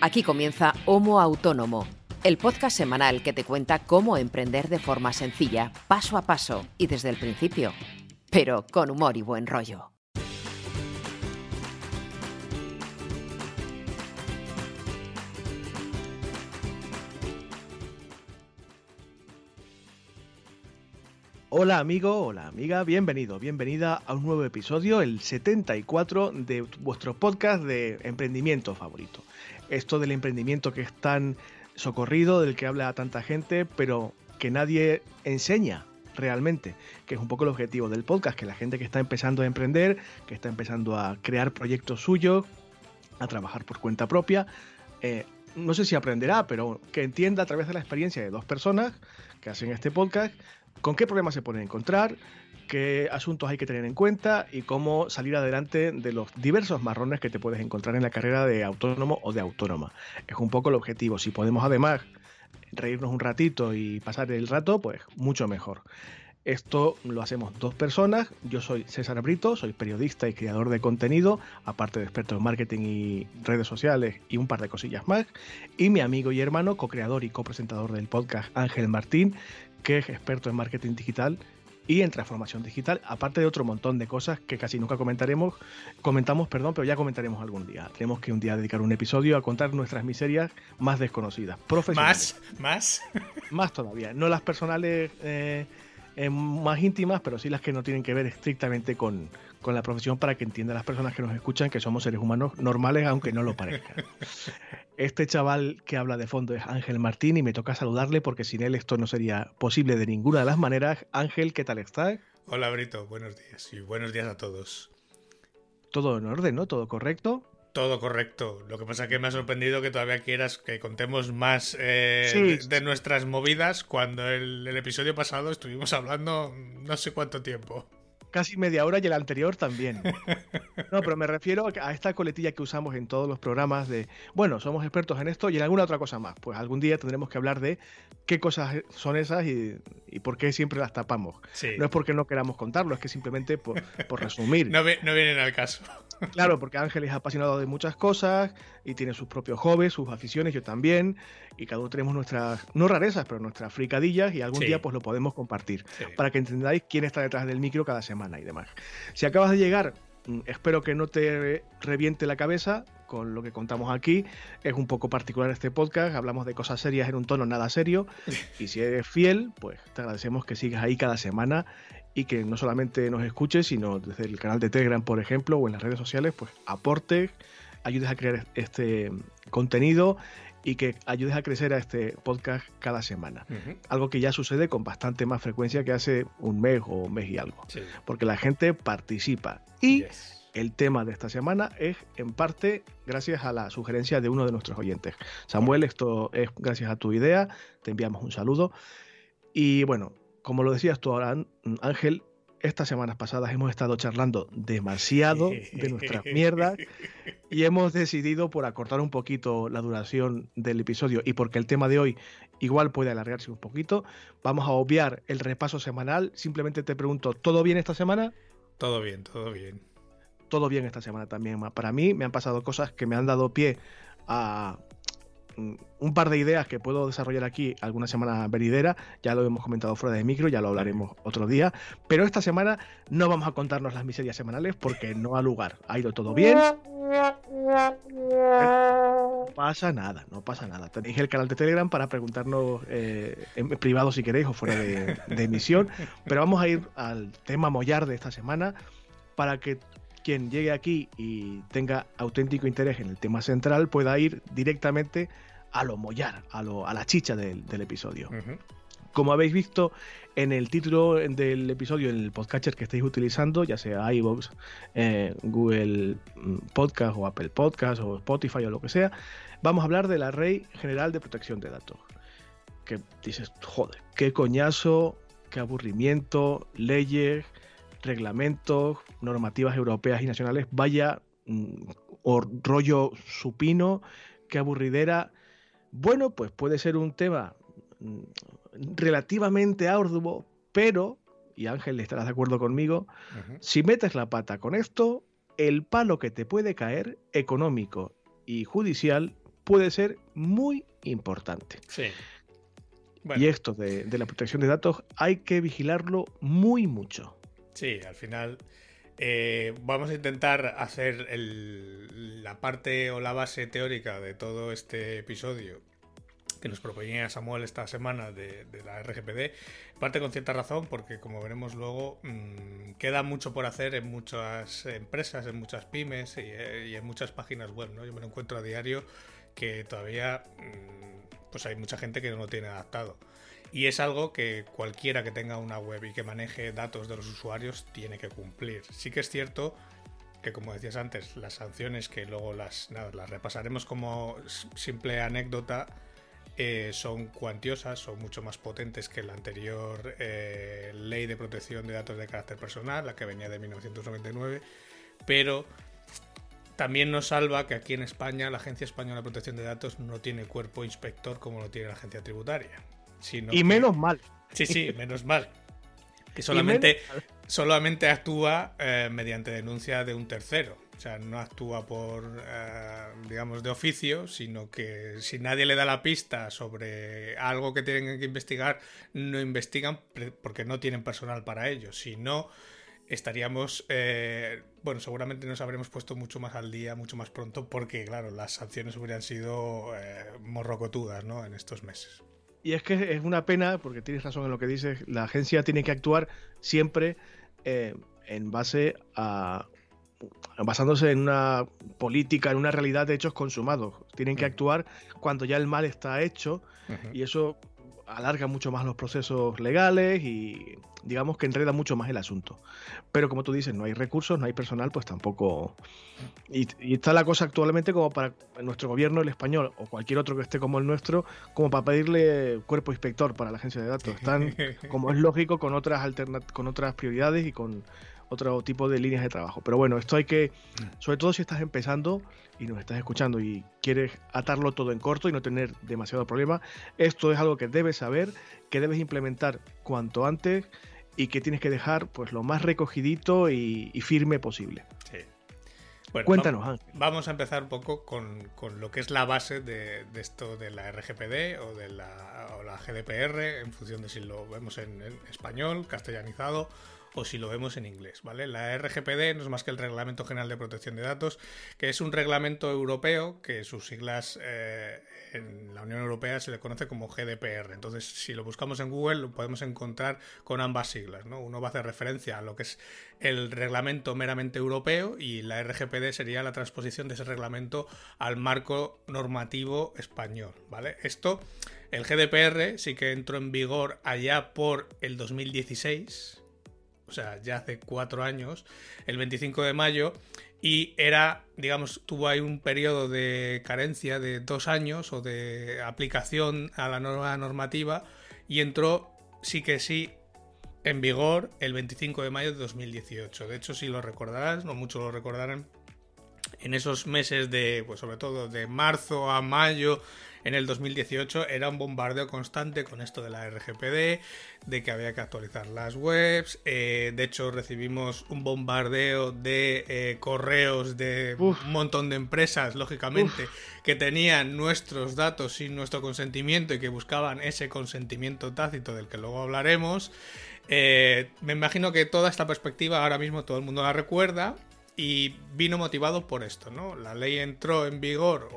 Aquí comienza Homo Autónomo, el podcast semanal que te cuenta cómo emprender de forma sencilla, paso a paso y desde el principio, pero con humor y buen rollo. Hola amigo, hola amiga, bienvenido, bienvenida a un nuevo episodio, el 74 de vuestro podcast de emprendimiento favorito. Esto del emprendimiento que es tan socorrido, del que habla tanta gente, pero que nadie enseña realmente, que es un poco el objetivo del podcast, que la gente que está empezando a emprender, que está empezando a crear proyectos suyos, a trabajar por cuenta propia, eh, no sé si aprenderá, pero que entienda a través de la experiencia de dos personas que hacen este podcast con qué problemas se pueden encontrar, qué asuntos hay que tener en cuenta y cómo salir adelante de los diversos marrones que te puedes encontrar en la carrera de autónomo o de autónoma. Es un poco el objetivo. Si podemos además reírnos un ratito y pasar el rato, pues mucho mejor. Esto lo hacemos dos personas. Yo soy César Brito, soy periodista y creador de contenido, aparte de experto en marketing y redes sociales y un par de cosillas más. Y mi amigo y hermano, co-creador y copresentador del podcast Ángel Martín, que es experto en marketing digital y en transformación digital, aparte de otro montón de cosas que casi nunca comentaremos, comentamos, perdón, pero ya comentaremos algún día. Tenemos que un día dedicar un episodio a contar nuestras miserias más desconocidas, profesionales. ¿Más? ¿Más? Más todavía. No las personales eh, eh, más íntimas, pero sí las que no tienen que ver estrictamente con, con la profesión para que entiendan las personas que nos escuchan que somos seres humanos normales, aunque no lo parezcan. Este chaval que habla de fondo es Ángel Martín y me toca saludarle porque sin él esto no sería posible de ninguna de las maneras. Ángel, ¿qué tal estás? Hola Brito, buenos días y buenos días a todos. Todo en orden, ¿no? ¿Todo correcto? Todo correcto. Lo que pasa es que me ha sorprendido que todavía quieras que contemos más eh, de, nuestras movidas cuando el episodio pasado estuvimos hablando no sé cuánto tiempo casi media hora y el anterior también. No, pero me refiero a esta coletilla que usamos en todos los programas de, bueno, somos expertos en esto y en alguna otra cosa más. Pues algún día tendremos que hablar de qué cosas son esas y, por qué siempre las tapamos. No es porque no queramos contarlo, es que simplemente por, resumir. No, no vienen al caso. Claro, porque Ángel es apasionado de muchas cosas y tiene sus propios hobbies, sus aficiones, yo también, y cada uno tenemos nuestras, no rarezas, pero nuestras fricadillas y algún día pues lo podemos compartir para que entendáis quién está detrás del micro cada semana y demás. Si acabas de llegar, mm, espero que no te reviente la cabeza con lo que contamos aquí. Es un poco particular este podcast, hablamos de cosas serias en un tono nada serio y si eres fiel, pues te agradecemos que sigas ahí cada semana y que no solamente nos escuches, sino desde el canal de Telegram, por ejemplo, o en las redes sociales, pues aportes, ayudes a crear este contenido y que ayudes a crecer a este podcast cada semana. Algo que ya sucede con bastante más frecuencia que hace un mes o un mes y algo. Porque la gente participa. Y el tema de esta semana es en parte gracias a la sugerencia de uno de nuestros oyentes. Samuel, esto es gracias a tu idea. Te enviamos un saludo. Y bueno, como lo decías tú ahora, Ángel, estas semanas pasadas hemos estado charlando demasiado de nuestras mierdas y hemos decidido por acortar un poquito la duración del episodio y porque el tema de hoy igual puede alargarse un poquito, vamos a obviar el repaso semanal. Simplemente te pregunto, ¿todo bien esta semana? Todo bien, todo bien. Todo bien esta semana también. Para mí me han pasado cosas que me han dado pie a un par de ideas que puedo desarrollar aquí alguna semana venidera, ya lo hemos comentado fuera de micro, ya lo hablaremos otro día, pero esta semana no vamos a contarnos las miserias semanales porque no ha lugar, ha ido todo bien. No pasa nada, no pasa nada. Tenéis el canal de Telegram para preguntarnos eh, en privado si queréis o fuera de, de emisión, pero vamos a ir al tema mollar de esta semana para que quien llegue aquí y tenga auténtico interés en el tema central pueda ir directamente a lo mollar, a, lo, a la chicha del, episodio. Como habéis visto en el título del episodio, en el podcatcher que estáis utilizando, ya sea iVoox, eh, Google mm, Podcast o Apple Podcast o Spotify o lo que sea, vamos a hablar de la Ley General de Protección de Datos. Que dices, joder, qué coñazo, qué aburrimiento, leyes, reglamentos, normativas europeas y nacionales, vaya mm, o rollo supino, qué aburridera. Bueno, pues puede ser un tema mm, relativamente arduo, pero, y Ángel estarás de acuerdo conmigo, si metes la pata con esto, el palo que te puede caer, económico y judicial, puede ser muy importante. Sí. Y esto de, la protección de datos hay que vigilarlo muy mucho. Sí, al final eh, vamos a intentar hacer la parte o la base teórica de todo este episodio que nos proponía Samuel esta semana de, la RGPD, parte con cierta razón porque como veremos luego mm, queda mucho por hacer en muchas empresas, en muchas pymes y, en muchas páginas web. ¿no? Yo me lo encuentro a diario que todavía mm, pues hay mucha gente que no lo tiene adaptado. Y es algo que cualquiera que tenga una web y que maneje datos de los usuarios tiene que cumplir. Sí que es cierto que, como decías antes, las sanciones que luego las, las repasaremos como simple anécdota eh, son cuantiosas, son mucho más potentes que la anterior eh, ley de protección de datos de carácter personal, la que venía de 1999, pero también nos salva que aquí en España la Agencia Española de Protección de Datos no tiene cuerpo inspector como lo tiene la agencia tributaria. Y menos mal. Sí, sí, menos mal. Que solamente, solamente actúa eh, mediante denuncia de un tercero. O sea, no actúa por, eh, digamos, de oficio, sino que si nadie le da la pista sobre algo que tienen que investigar, no investigan porque no tienen personal para ello. Si no, estaríamos, eh, bueno, seguramente nos habremos puesto mucho más al día, mucho más pronto, porque, claro, las sanciones hubieran sido eh, morrocotudas, ¿no? En estos meses. Y es que es una pena, porque tienes razón en lo que dices, la agencia tiene que actuar siempre en base a basándose en una política, en una realidad de hechos consumados. Tienen que actuar cuando ya el mal está hecho y eso alarga mucho más los procesos legales y digamos que enreda mucho más el asunto. Pero como tú dices, no hay recursos, no hay personal, pues tampoco... Y, está la cosa actualmente como para nuestro gobierno, el español, o cualquier otro que esté como el nuestro, como para pedirle cuerpo inspector para la agencia de datos. Están, como es lógico, con otras, con otras prioridades y con otro tipo de líneas de trabajo. Pero bueno, esto hay que, sobre todo si estás empezando y nos estás escuchando y quieres atarlo todo en corto y no tener demasiado problema, esto es algo que debes saber, que debes implementar cuanto antes y que tienes que dejar pues lo más recogidito y, firme posible. Sí. Cuéntanos, Ángel. Vamos a empezar un poco con, lo que es la base de, esto de la RGPD o de la, o la GDPR, en función de si lo vemos en español, castellanizado o si lo vemos en inglés, ¿vale? La RGPD no es más que el Reglamento General de Protección de Datos, que es un reglamento europeo que sus siglas eh, en la Unión Europea se le conoce como GDPR. Entonces, si lo buscamos en Google, lo podemos encontrar con ambas siglas, ¿no? Uno va a hacer referencia a lo que es el reglamento meramente europeo y la RGPD sería la transposición de ese reglamento al marco normativo español, ¿vale? Esto, el GDPR sí que entró en vigor allá por el 2016, o sea, ya hace cuatro años, el 25 de mayo, y era, digamos, tuvo ahí un periodo de carencia de dos años o de aplicación a la nueva normativa y entró sí que sí en vigor el 25 de mayo de 2018. De hecho, si lo recordarás, no muchos lo recordarán, en esos meses de, pues sobre todo de marzo a mayo en el 2018 era un bombardeo constante con esto de la RGPD, de que había que actualizar las webs. Eh, de hecho, recibimos un bombardeo de eh, correos de un montón de empresas, lógicamente, que tenían nuestros datos sin nuestro consentimiento y que buscaban ese consentimiento tácito del que luego hablaremos. Eh, me imagino que toda esta perspectiva ahora mismo todo el mundo la recuerda y vino motivado por esto, ¿no? La ley entró en vigor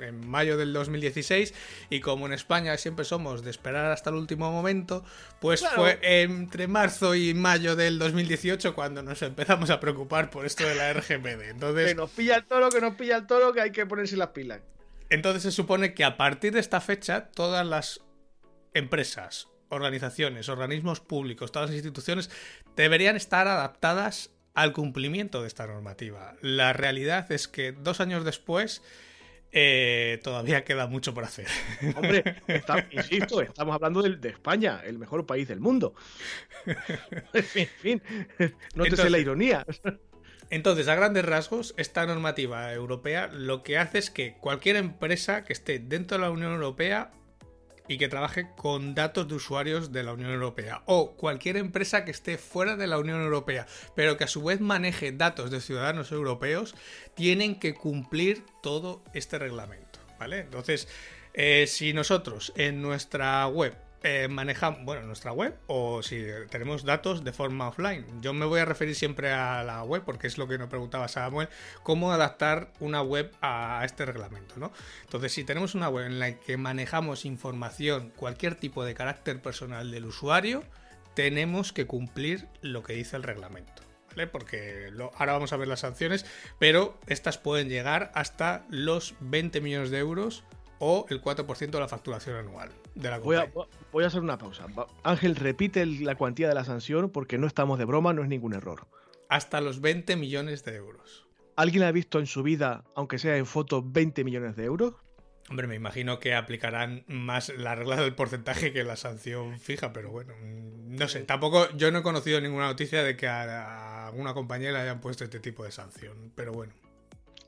en, mayo del 2016 y como en España siempre somos de esperar hasta el último momento, pues fue entre marzo y mayo del 2018 cuando nos empezamos a preocupar por esto de la RGPD. Entonces, que nos pilla el toro, que nos pilla el toro, que hay que ponerse las pilas. Entonces se supone que a partir de esta fecha todas las empresas, organizaciones, organismos públicos, todas las instituciones deberían estar adaptadas al cumplimiento de esta normativa. La realidad es que dos años después eh, todavía queda mucho por hacer. Hombre, insisto, estamos hablando de, España, el mejor país del mundo. En fin, fin no te sé la ironía. Entonces, a grandes rasgos, esta normativa europea lo que hace es que cualquier empresa que esté dentro de la Unión Europea y que trabaje con datos de usuarios de la Unión Europea o cualquier empresa que esté fuera de la Unión Europea, pero que a su vez maneje datos de ciudadanos europeos, tienen que cumplir todo este reglamento. ¿vale? Entonces, eh, si nosotros en nuestra web eh, manejamos, bueno, nuestra web o si tenemos datos de forma offline. Yo me voy a referir siempre a la web porque es lo que nos preguntaba Samuel, cómo adaptar una web a este reglamento, ¿no? Entonces, si tenemos una web en la que manejamos información, cualquier tipo de carácter personal del usuario, tenemos que cumplir lo que dice el reglamento. Porque ahora vamos a ver las sanciones, pero estas pueden llegar hasta los 20 millones de euros o el 4% de la facturación anual de la voy a, voy a, hacer una pausa. Ángel, repite la cuantía de la sanción porque no estamos de broma, no es ningún error. Hasta los 20 millones de euros. ¿Alguien ha visto en su vida, aunque sea en foto, 20 millones de euros? Hombre, me imagino que aplicarán más la regla del porcentaje que la sanción fija, pero bueno, mm, no sé. Tampoco, yo no he conocido ninguna noticia de que a alguna compañía le hayan puesto este tipo de sanción, pero bueno.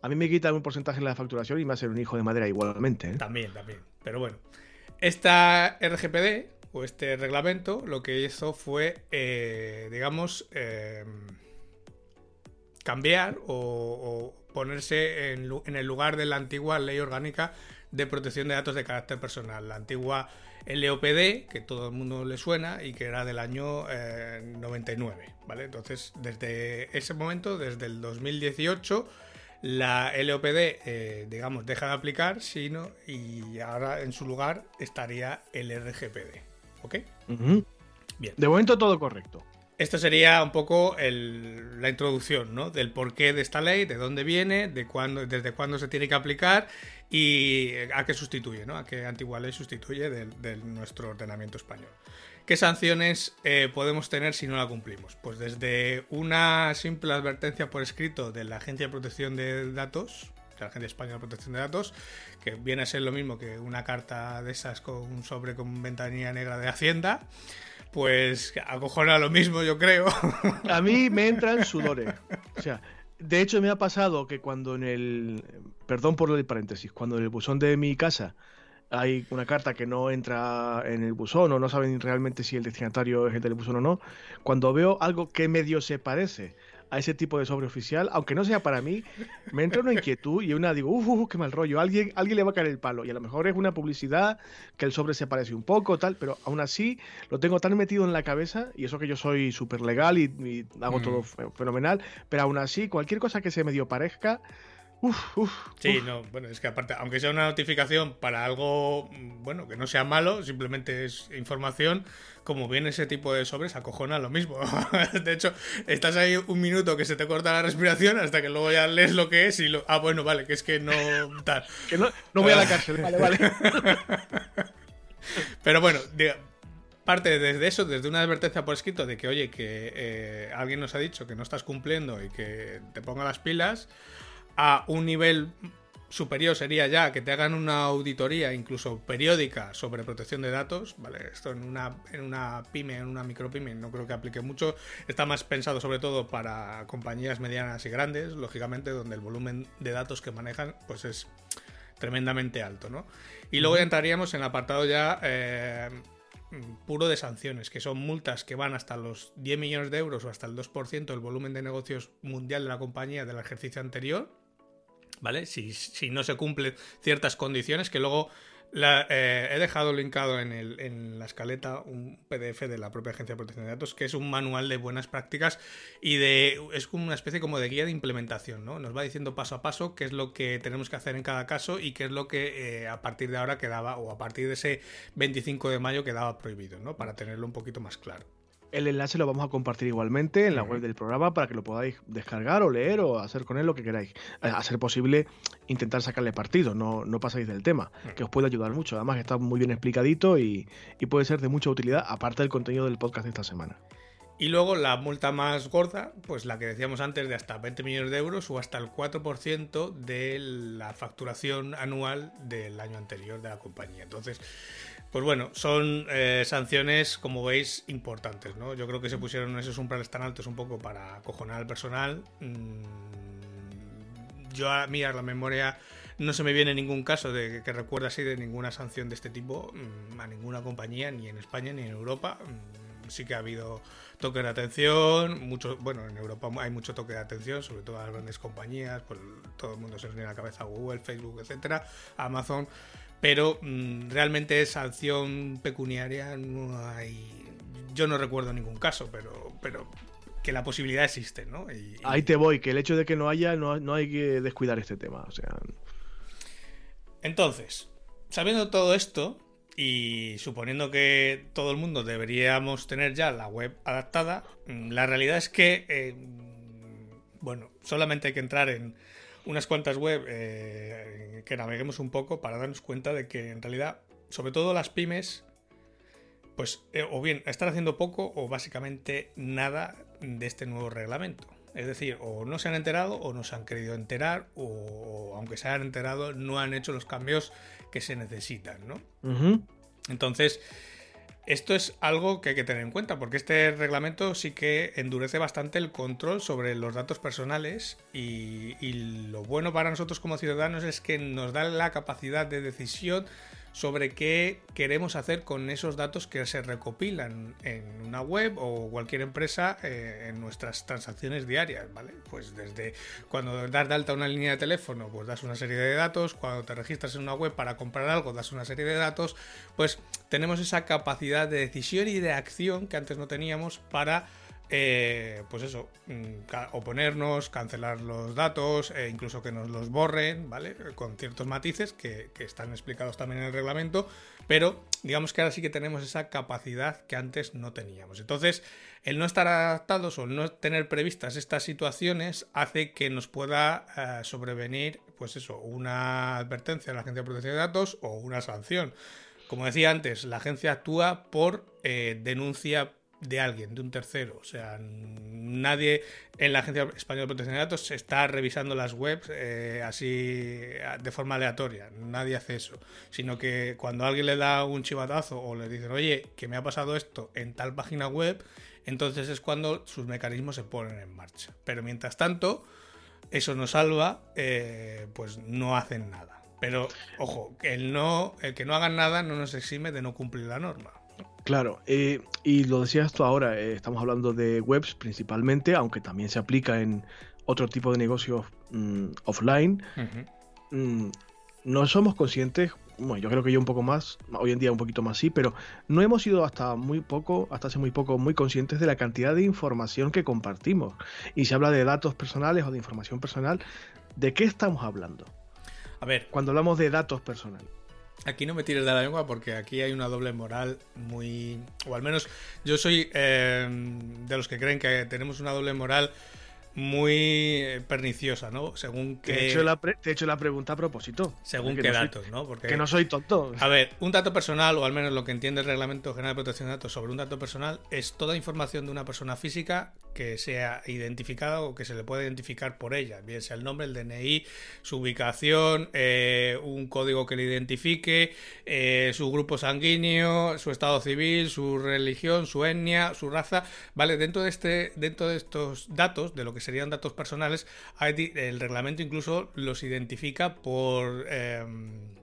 A mí me quitan un porcentaje en la facturación y me va a ser un hijo de madera igualmente. ¿eh? También, también. Pero bueno, esta RGPD o este reglamento lo que hizo fue, eh, digamos, em, cambiar o, ponerse en, el lugar de la antigua ley orgánica de protección de datos de carácter personal, la antigua LOPD, que todo el mundo le suena y que era del año 99, eh, ¿vale? Entonces, desde ese momento, desde el 2018, la LOPD, eh, digamos, deja de aplicar, sino y ahora en su lugar estaría el RGPD. ¿Ok? Bien. De momento todo correcto. Esto sería un poco la introducción, ¿no? Del porqué de esta ley, de dónde viene, de cuándo, desde cuándo se tiene que aplicar y a qué sustituye, ¿no? A qué antigua ley sustituye de nuestro ordenamiento español. ¿Qué sanciones eh, podemos tener si no la cumplimos? Pues desde una simple advertencia por escrito de la Agencia de Protección de Datos, de la Agencia Española de Protección de Datos, que viene a ser lo mismo que una carta de esas con un sobre con ventanilla negra de Hacienda, pues acojona lo mismo, yo creo. A mí me entran sudores. O sea, de hecho me ha pasado que cuando en el, perdón por el paréntesis, cuando en el buzón de mi casa hay una carta que no entra en el buzón o no saben realmente si el destinatario es el del buzón o no, cuando veo algo que medio se parece a ese tipo de sobre oficial, aunque no sea para mí, me entra una inquietud y una digo, uff, qué mal rollo, alguien, alguien le va a caer el palo. Y a lo mejor es una publicidad que el sobre se parece un poco, tal, pero aún así lo tengo tan metido en la cabeza, y eso que yo soy súper legal y, hago todo mm. fenomenal, pero aún así, cualquier cosa que se medio parezca, sí, no, bueno, es que aparte, aunque sea una notificación para algo, bueno, que no sea malo, simplemente es información, como viene ese tipo de sobres, acojona lo mismo. de hecho, estás ahí un minuto que se te corta la respiración hasta que luego ya lees lo que es y lo... Ah, bueno, vale, que es que no... Tal. que no, voy a la cárcel, vale, vale. Pero bueno, parte desde eso, desde una advertencia por escrito de que, oye, que eh, alguien nos ha dicho que no estás cumpliendo y que te ponga las pilas, a un nivel superior sería ya que te hagan una auditoría, incluso periódica, sobre protección de datos. Vale, esto en una, en una pyme, en una micropyme, no creo que aplique mucho. Está más pensado sobre todo para compañías medianas y grandes, lógicamente, donde el volumen de datos que manejan pues es tremendamente alto, ¿no? Y luego entraríamos en el apartado ya eh, puro de sanciones, que son multas que van hasta los 10 millones de euros o hasta el 2% del volumen de negocios mundial de la compañía del ejercicio anterior ¿vale? Si, si no se cumplen ciertas condiciones, que luego eh, he dejado linkado en, el, en, la escaleta un PDF de la propia Agencia de Protección de Datos, que es un manual de buenas prácticas y de es como una especie como de guía de implementación, ¿no? Nos va diciendo paso a paso qué es lo que tenemos que hacer en cada caso y qué es lo que eh, a partir de ahora quedaba, o a partir de ese 25 de mayo quedaba prohibido, ¿no? Para tenerlo un poquito más claro. El enlace lo vamos a compartir igualmente en la web del programa para que lo podáis descargar o leer o hacer con él lo que queráis. Eh, a ser posible, intentar sacarle partido, no, no pasáis del tema, que os puede ayudar mucho. Además, está muy bien explicadito y, puede ser de mucha utilidad, aparte del contenido del podcast de esta semana. Y luego la multa más gorda, pues la que decíamos antes de hasta 20 millones de euros o hasta el 4% de la facturación anual del año anterior de la compañía. Entonces, pues bueno, son eh, sanciones, como veis, importantes, ¿no? Yo creo que se pusieron esos umbrales tan altos un poco para acojonar al personal. Mm, yo a mí a la memoria no se me viene ningún caso de que recuerde así de ninguna sanción de este tipo mm, a ninguna compañía, ni en España ni en Europa. Mm, sí que ha habido toque de atención, mucho, bueno, en Europa hay mucho toque de atención, sobre todo a las grandes compañías, pues todo el mundo se a la cabeza Google, Facebook, etcétera, Amazon, pero mm, realmente sanción pecuniaria no hay yo no recuerdo ningún caso, pero, pero que la posibilidad existe, ¿no? Ahí te voy, que el hecho de que no haya, no, hay que descuidar este tema. O sea. Entonces, sabiendo todo esto, y suponiendo que todo el mundo deberíamos tener ya la web adaptada, mm, la realidad es que, eh, bueno, solamente hay que entrar en unas cuantas web eh, que naveguemos un poco para darnos cuenta de que en realidad, sobre todo las pymes, pues eh, o bien están haciendo poco o básicamente nada de este nuevo reglamento. Es decir, o no se han enterado o no se han querido enterar o, aunque se hayan enterado no han hecho los cambios que se necesitan, ¿no? Entonces, esto es algo que hay que tener en cuenta porque este reglamento sí que endurece bastante el control sobre los datos personales y, y lo bueno para nosotros como ciudadanos es que nos da la capacidad de decisión sobre qué queremos hacer con esos datos que se recopilan en una web o cualquier empresa eh, en nuestras transacciones diarias, ¿vale? Pues desde cuando das de alta una línea de teléfono, pues das una serie de datos, cuando te registras en una web para comprar algo, das una serie de datos, pues tenemos esa capacidad de decisión y de acción que antes no teníamos para eh, pues eso, mm, oponernos, cancelar los datos, e incluso que nos los borren, ¿vale? Con ciertos matices que, están explicados también en el reglamento, pero digamos que ahora sí que tenemos esa capacidad que antes no teníamos. Entonces, el no estar adaptados o el no tener previstas estas situaciones hace que nos pueda eh, sobrevenir, pues eso, una advertencia de la Agencia de Protección de Datos o una sanción. Como decía antes, la agencia actúa por eh, denuncia de alguien, de un tercero. O sea, nadie en la Agencia Española de Protección de Datos está revisando las webs eh, así de forma aleatoria. Nadie hace eso. Sino que cuando alguien le da un chivatazo o le dicen, oye, que me ha pasado esto en tal página web, entonces es cuando sus mecanismos se ponen en marcha. Pero mientras tanto, eso nos salva, eh, pues no hacen nada. Pero, ojo, el, no, el que no hagan nada no nos exime de no cumplir la norma. Claro, eh, y lo decías tú ahora, eh, estamos hablando de webs principalmente, aunque también se aplica en otro tipo de negocios mm, offline. Mm, no somos conscientes, bueno, yo creo que yo un poco más, hoy en día un poquito más sí, pero no hemos sido hasta muy poco, hasta hace muy poco, muy conscientes de la cantidad de información que compartimos. Y se habla de datos personales o de información personal. ¿De qué estamos hablando? A ver. Cuando hablamos de datos personales. Aquí no me tires de la lengua porque aquí hay una doble moral muy... O al menos yo soy eh, de los que creen que tenemos una doble moral muy eh, perniciosa, ¿no? Según que... Te he hecho la, te he hecho la pregunta a propósito. Según qué datos, ¿no? Porque... Que no soy tonto. A ver, un dato personal, o al menos lo que entiende el Reglamento General de Protección de Datos sobre un dato personal, es toda información de una persona física que sea identificada o que se le pueda identificar por ella, bien sea el nombre, el DNI, su ubicación, eh, un código que le identifique, eh, su grupo sanguíneo, su estado civil, su religión, su etnia, su raza, ¿vale? Dentro de, este, dentro de estos datos, de lo que serían datos personales, el reglamento incluso los identifica por em,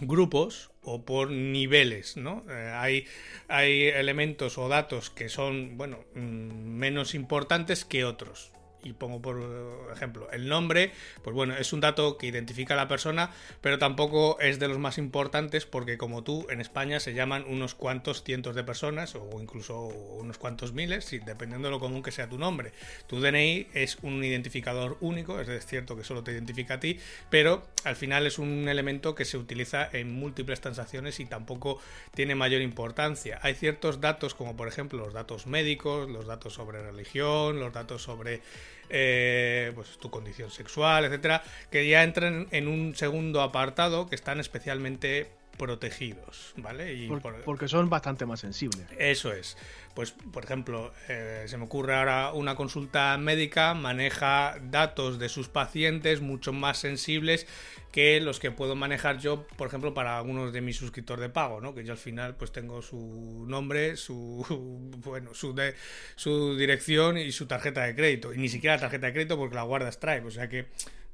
grupos o por niveles, ¿no? Eh, hay, hay elementos o datos que son, bueno, mm, menos importantes que otros y pongo por ejemplo el nombre, pues bueno, es un dato que identifica a la persona, pero tampoco es de los más importantes porque como tú en España se llaman unos cuantos cientos de personas o incluso unos cuantos miles, dependiendo de lo común que sea tu nombre. Tu DNI es un identificador único, es cierto que solo te identifica a ti, pero al final es un elemento que se utiliza en múltiples transacciones y tampoco tiene mayor importancia. Hay ciertos datos como por ejemplo los datos médicos, los datos sobre religión, los datos sobre eh, pues tu condición sexual, etcétera, que ya entran en un segundo apartado que están especialmente protegidos, ¿vale? porque son bastante más sensibles. Eso es. Pues, por ejemplo, eh, se me ocurre ahora una consulta médica, maneja datos de sus pacientes mucho más sensibles que los que puedo manejar yo, por ejemplo, para algunos de mis suscriptores de pago, ¿no? Que yo al final pues tengo su nombre, su bueno, su de, su dirección y su tarjeta de crédito. Y ni siquiera la tarjeta de crédito porque la guarda Stripe. O sea que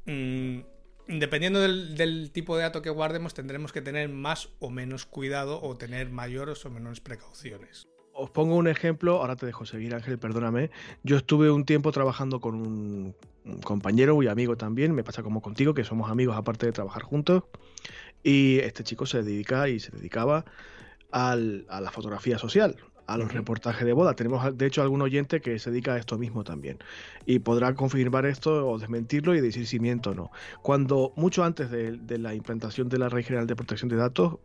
mm, dependiendo del, tipo de dato que guardemos, tendremos que tener más o menos cuidado o tener mayores o menores precauciones. os pongo un ejemplo, ahora te dejo seguir Ángel, perdóname. Yo estuve un tiempo trabajando con un, compañero y amigo también, me pasa como contigo, que somos amigos aparte de trabajar juntos. Y este chico se dedica y se dedicaba a la fotografía social, a los reportajes de boda. Tenemos, de hecho, algún oyente que se dedica a esto mismo también. Y podrá confirmar esto o desmentirlo y decir si miento o no. Cuando, mucho antes de, de la implantación de la Ley General de Protección de Datos,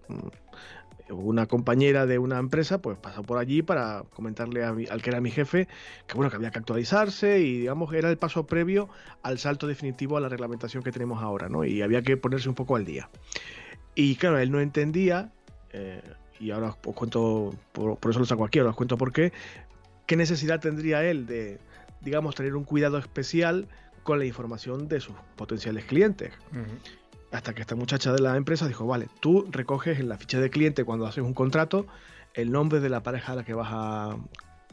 una compañera de una empresa pues pasó por allí para comentarle al que era mi jefe que bueno que había que actualizarse y digamos era el paso previo al salto definitivo a la reglamentación que tenemos ahora no y había que ponerse un poco al día y claro él no entendía eh, y ahora os cuento por, eso lo saco aquí ahora os cuento por qué. Qué necesidad tendría él de digamos tener un cuidado especial con la información de sus potenciales clientes hasta que esta muchacha de la empresa dijo, vale, tú recoges en la ficha de cliente cuando haces un contrato el nombre de la pareja a la que vas a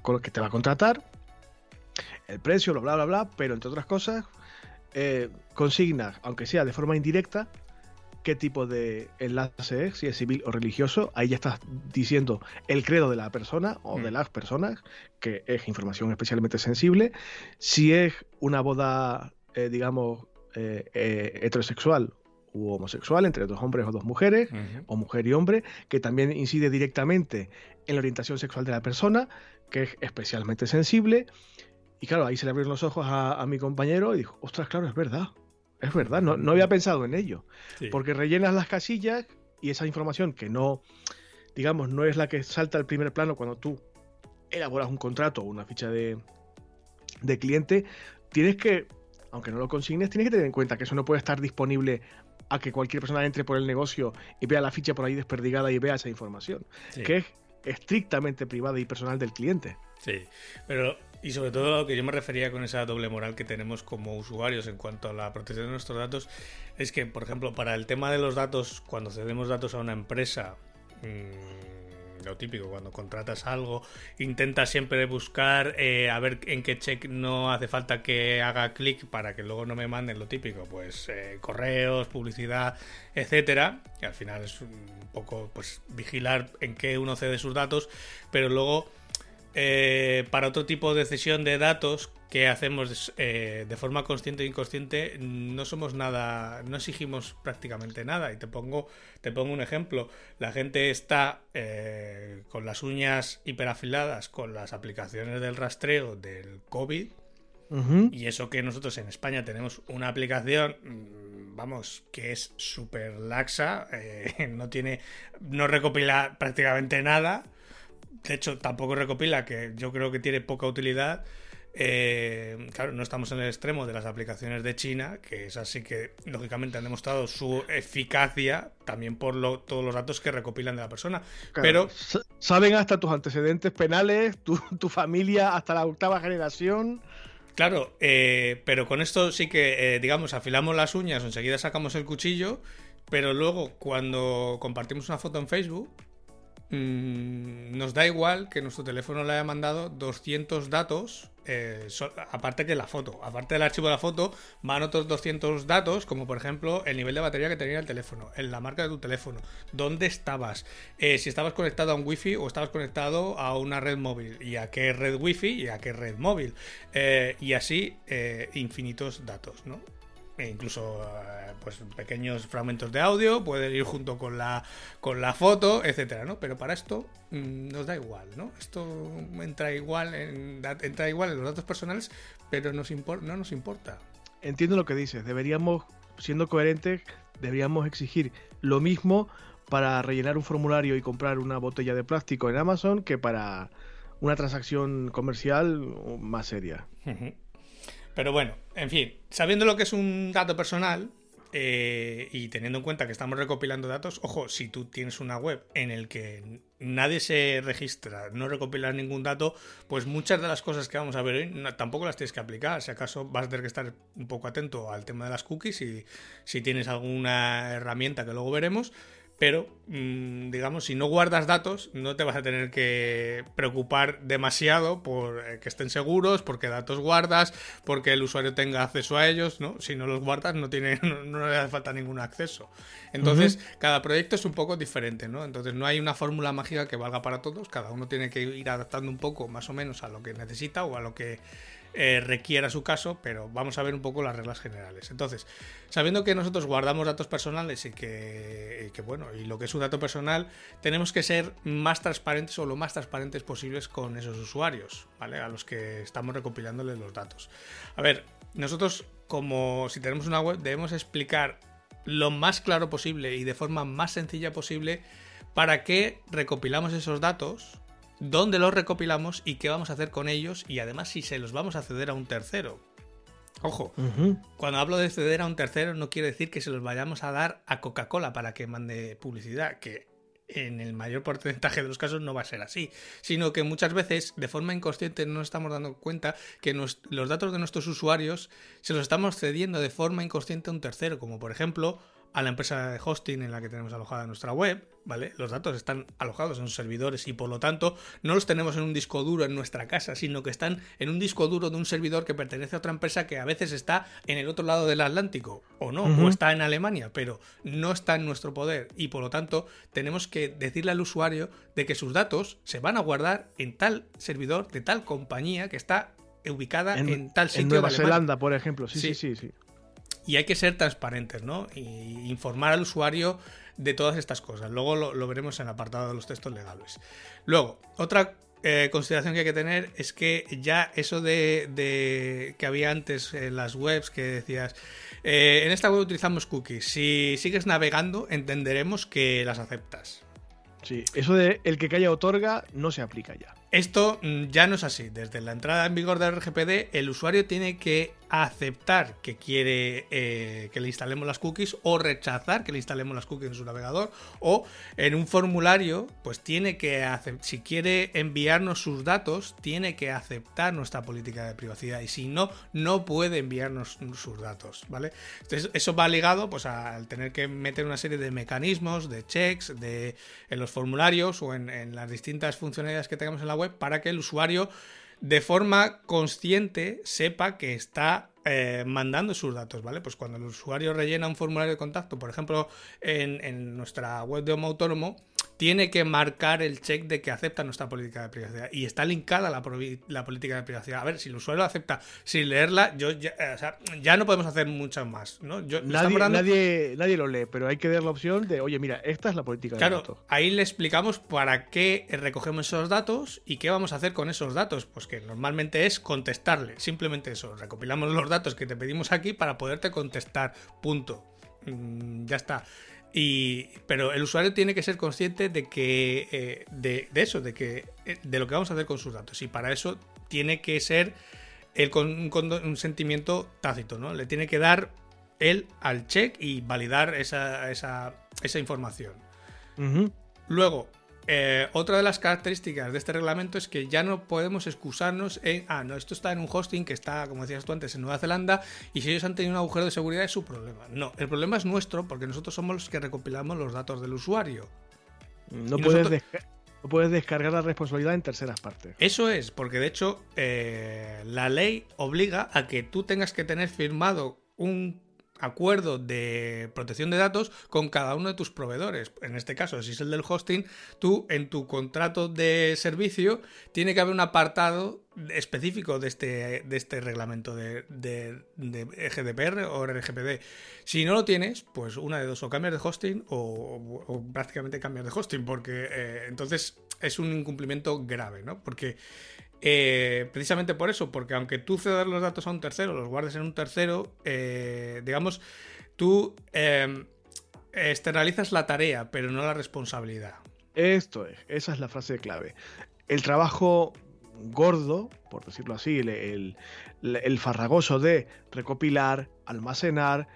con que te va a contratar, el precio, bla, bla, bla, bla, pero entre otras cosas, eh, consignas, aunque sea de forma indirecta, qué tipo de enlace es, si es civil o religioso. Ahí ya estás diciendo el credo de la persona o de mm. las personas, que es información especialmente sensible. Si es una boda, eh, digamos, eh, heterosexual u homosexual entre dos hombres o dos mujeres, o mujer y hombre, que también incide directamente en la orientación sexual de la persona, que es especialmente sensible. Y claro, ahí se le abrieron los ojos a, mi compañero y dijo, ostras, claro, es verdad, es verdad, no, no había pensado en ello. Porque rellenas las casillas y esa información que no, digamos, no es la que salta al primer plano cuando tú elaboras un contrato o una ficha de, de cliente, tienes que aunque no lo consignes, tienes que tener en cuenta que eso no puede estar disponible a que cualquier persona entre por el negocio y vea la ficha por ahí desperdigada y vea esa información, que es estrictamente privada y personal del cliente. Sí, pero y sobre todo lo que yo me refería con esa doble moral que tenemos como usuarios en cuanto a la protección de nuestros datos es que, por ejemplo, para el tema de los datos, cuando cedemos datos a una empresa, mmm, lo típico, cuando contratas algo, intenta siempre buscar eh, a ver en qué check no hace falta que haga clic para que luego no me manden lo típico, pues eh, correos, publicidad, etcétera. Y al final es un poco pues vigilar en qué uno cede sus datos, pero luego eh, para otro tipo de cesión de datos que hacemos eh, de forma consciente e inconsciente, no somos nada, no exigimos prácticamente nada. Y te pongo, te pongo un ejemplo. La gente está eh, con las uñas hiperafiladas con las aplicaciones del rastreo del COVID. Y eso que nosotros en España tenemos una aplicación, mm, vamos, que es súper laxa, no tiene, no recopila prácticamente nada de hecho, tampoco recopila, que yo creo que tiene poca utilidad. Eh, claro, no estamos en el extremo de las aplicaciones de China, que es así que lógicamente han demostrado su eficacia también por todos los datos que recopilan de la persona. pero saben hasta tus antecedentes penales, tu, familia, hasta la octava generación. Claro, eh, pero con esto sí que, eh, digamos, afilamos las uñas, enseguida sacamos el cuchillo, pero luego cuando compartimos una foto en Facebook, Mm, nos da igual que nuestro teléfono le haya mandado 200 datos, eh, aparte que la foto. Aparte del archivo de la foto, van otros 200 datos, como por ejemplo el nivel de batería que tenía el teléfono, en la marca de tu teléfono, dónde estabas, eh, si estabas conectado a un wifi o estabas conectado a una red móvil, y a qué red wifi y a qué red móvil. Eh, y así infinitos datos, ¿no? E incluso eh, pues pequeños fragmentos de audio pueden ir junto con la con la foto etcétera no pero para esto mm, nos da igual no esto entra igual en entra igual en los datos personales pero nos no nos importa. Entiendo lo que dices. Deberíamos siendo coherentes deberíamos exigir lo mismo para rellenar un formulario y comprar una botella de plástico en Amazon que para una transacción comercial más seria pero bueno, en fin, sabiendo lo que es un dato personal eh, y teniendo en cuenta que estamos recopilando datos, ojo, si tú tienes una web en el que nadie se registra, no recopilas ningún dato, pues muchas de las cosas que vamos a ver hoy tampoco las tienes que aplicar. Si acaso vas a tener que estar un poco atento al tema de las cookies y si tienes alguna herramienta que luego veremos. Pero mm, digamos, si no guardas datos, no te vas a tener que preocupar demasiado por eh, que estén seguros, porque datos guardas, porque el usuario tenga acceso a ellos, ¿no? Si no los guardas, no tiene, no, le hace falta ningún acceso. Entonces, cada proyecto es un poco diferente, ¿no? Entonces, no hay una fórmula mágica que valga para todos, cada uno tiene que ir adaptando un poco más o menos a lo que necesita o a lo que eh, requiera su caso, pero vamos a ver un poco las reglas generales. Entonces, sabiendo que nosotros guardamos datos personales y que, bueno, y lo que es un dato personal, tenemos que ser más transparentes o lo más transparentes posibles con esos usuarios, ¿vale? A los que estamos recopilándoles los datos. A ver, nosotros como si tenemos una web debemos explicar lo más claro posible y de forma más sencilla posible para qué recopilamos esos datos dónde los recopilamos y qué vamos a hacer con ellos y además si se los vamos a ceder a un tercero. Ojo, cuando hablo de ceder a un tercero no quiere decir que se los vayamos a dar a Coca-Cola para que mande publicidad, que en el mayor porcentaje de los casos no va a ser así, sino que muchas veces de forma inconsciente no nos estamos dando cuenta que los datos de nuestros usuarios se los estamos cediendo de forma inconsciente a un tercero, como por ejemplo a la empresa de hosting en la que tenemos alojada nuestra web, ¿vale? Los datos están alojados en sus servidores y por lo tanto no los tenemos en un disco duro en nuestra casa, sino que están en un disco duro de un servidor que pertenece a otra empresa que a veces está en el otro lado del Atlántico, o no, o está en Alemania, pero no está en nuestro poder y por lo tanto tenemos que decirle al usuario de que sus datos se van a guardar en tal servidor de tal compañía que está ubicada en, tal sitio. En Nueva Zelanda, por ejemplo, sí, sí, sí. sí y hay que ser transparentes, ¿no? Y informar al usuario de todas estas cosas. Luego lo, veremos en el apartado de los textos legales. Luego, otra eh, consideración que hay que tener es que ya eso de, que había antes en las webs que decías, eh, en esta web utilizamos cookies, si sigues navegando entenderemos que las aceptas. Sí, eso de el que calla otorga no se aplica ya. Esto mm, ya no es así. Desde la entrada en vigor del RGPD, el usuario tiene que aceptar que quiere eh, que le instalemos las cookies o rechazar que le instalemos las cookies en su navegador o en un formulario, pues tiene que si quiere enviarnos sus datos, tiene que aceptar nuestra política de privacidad y si no, no puede enviarnos sus datos, ¿vale? Entonces, eso va ligado pues al tener que meter una serie de mecanismos, de checks, de en los formularios o en, en las distintas funcionalidades que tengamos en la web para que el usuario de forma consciente sepa que está eh, mandando sus datos, ¿vale? Pues cuando el usuario rellena un formulario de contacto, por ejemplo, en, en nuestra web de Homo Autónomo, tiene que marcar el check de que acepta nuestra política de privacidad. Y está linkada la, la política de privacidad. A ver, si el usuario acepta sin leerla, yo ya, ya no podemos hacer mucho más. ¿no? nadie, nadie, lo lee, pero hay que dar la opción de, oye, mira, esta es la política de datos. Claro, ahí le explicamos para qué recogemos esos datos y qué vamos a hacer con esos datos. Pues que normalmente es contestarle. Simplemente eso. Recopilamos los datos que te pedimos aquí para poderte contestar. Punto. Mm, ya está. Y, pero el usuario tiene que ser consciente de que eh, de, eso, de que eh, de lo que vamos a hacer con sus datos. Y para eso tiene que ser el con, un, sentimiento tácito, ¿no? Le tiene que dar él al check y validar esa, esa, esa información. Luego, eh, otra de las características de este reglamento es que ya no podemos excusarnos en, ah, no, esto está en un hosting que está, como decías tú antes, en Nueva Zelanda y si ellos han tenido un agujero de seguridad es su problema. No, el problema es nuestro porque nosotros somos los que recopilamos los datos del usuario. No, puedes, puedes, descargar la responsabilidad en terceras partes. Eso es, porque de hecho eh, la ley obliga a que tú tengas que tener firmado un acuerdo de protección de datos con cada uno de tus proveedores. En este caso, si es el del hosting, tú en tu contrato de servicio tiene que haber un apartado específico de este, de este reglamento de, de, GDPR o RGPD. Si no lo tienes, pues una de dos, o cambias de hosting o, prácticamente cambias de hosting, porque eh, entonces es un incumplimiento grave, ¿no? Porque eh, precisamente por eso, porque aunque tú cedas los datos a un tercero, los guardes en un tercero, eh, digamos, tú eh, externalizas la tarea, pero no la responsabilidad. Esto es, esa es la frase clave. El trabajo gordo, por decirlo así, el, farragoso de recopilar, almacenar,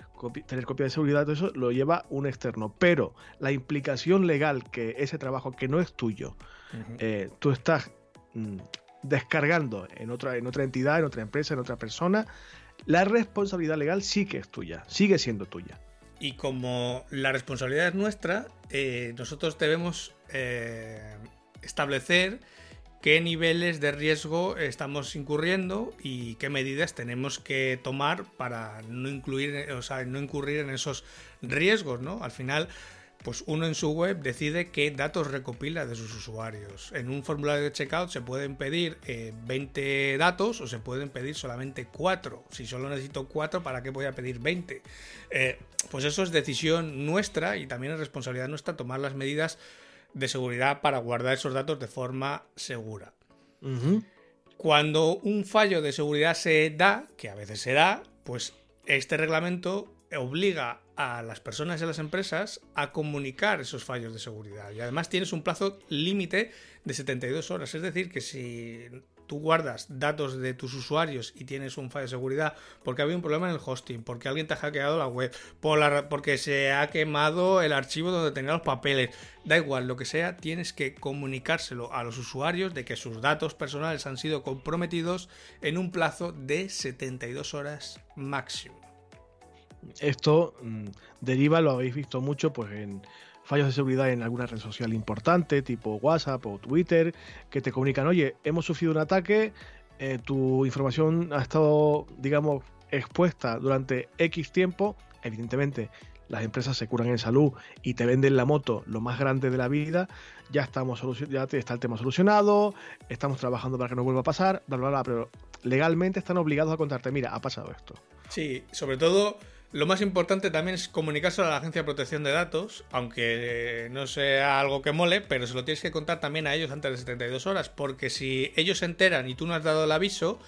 tener copia de seguridad, todo eso lo lleva un externo. Pero la implicación legal que ese trabajo que no es tuyo, tú estás mm, descargando en otra, en otra entidad, en otra empresa, en otra persona, la responsabilidad legal sí que es tuya, sigue siendo tuya. y como la responsabilidad es nuestra, eh, nosotros debemos eh, establecer qué niveles de riesgo estamos incurriendo y qué medidas tenemos que tomar para no incluir, o sea, no incurrir en esos riesgos, ¿no? Al final, pues uno en su web decide qué datos recopila de sus usuarios. En un formulario de checkout se pueden pedir 20 eh, datos o se pueden pedir solamente 4. Si solo necesito 4, ¿para qué voy a pedir 20? Eh, pues eso es decisión nuestra y también es responsabilidad nuestra tomar las medidas de seguridad para guardar esos datos de forma segura. Cuando un fallo de seguridad se da, que a veces se da, pues este reglamento obliga a las personas y a las empresas a comunicar esos fallos de seguridad. Y además tienes un plazo límite de 72 horas. Es decir, que si tú guardas datos de tus usuarios y tienes un fallo de seguridad porque había un problema en el hosting, porque alguien te ha hackeado la web, porque se ha quemado el archivo donde tenía los papeles, da igual, lo que sea, tienes que comunicárselo a los usuarios de que sus datos personales han sido comprometidos en un plazo de 72 horas máximo. Esto mm, deriva, lo habéis visto mucho, pues en fallos de seguridad en alguna red social importante, tipo WhatsApp o Twitter, que te comunican, oye, hemos sufrido un ataque, eh, tu información ha estado, digamos, expuesta durante X tiempo, evidentemente las empresas se curan en salud y te venden la moto lo más grande de la vida, ya estamos ya está el tema solucionado, estamos trabajando para que no vuelva a pasar, bla bla bla, pero legalmente están obligados a contarte, mira, ha pasado esto. Sí, sobre todo lo más importante también es comunicárselo a la Agencia de Protección de Datos, aunque no sea algo que mole, pero se lo tienes que contar también a ellos antes de 72 horas, porque si ellos se enteran y tú no has dado el aviso,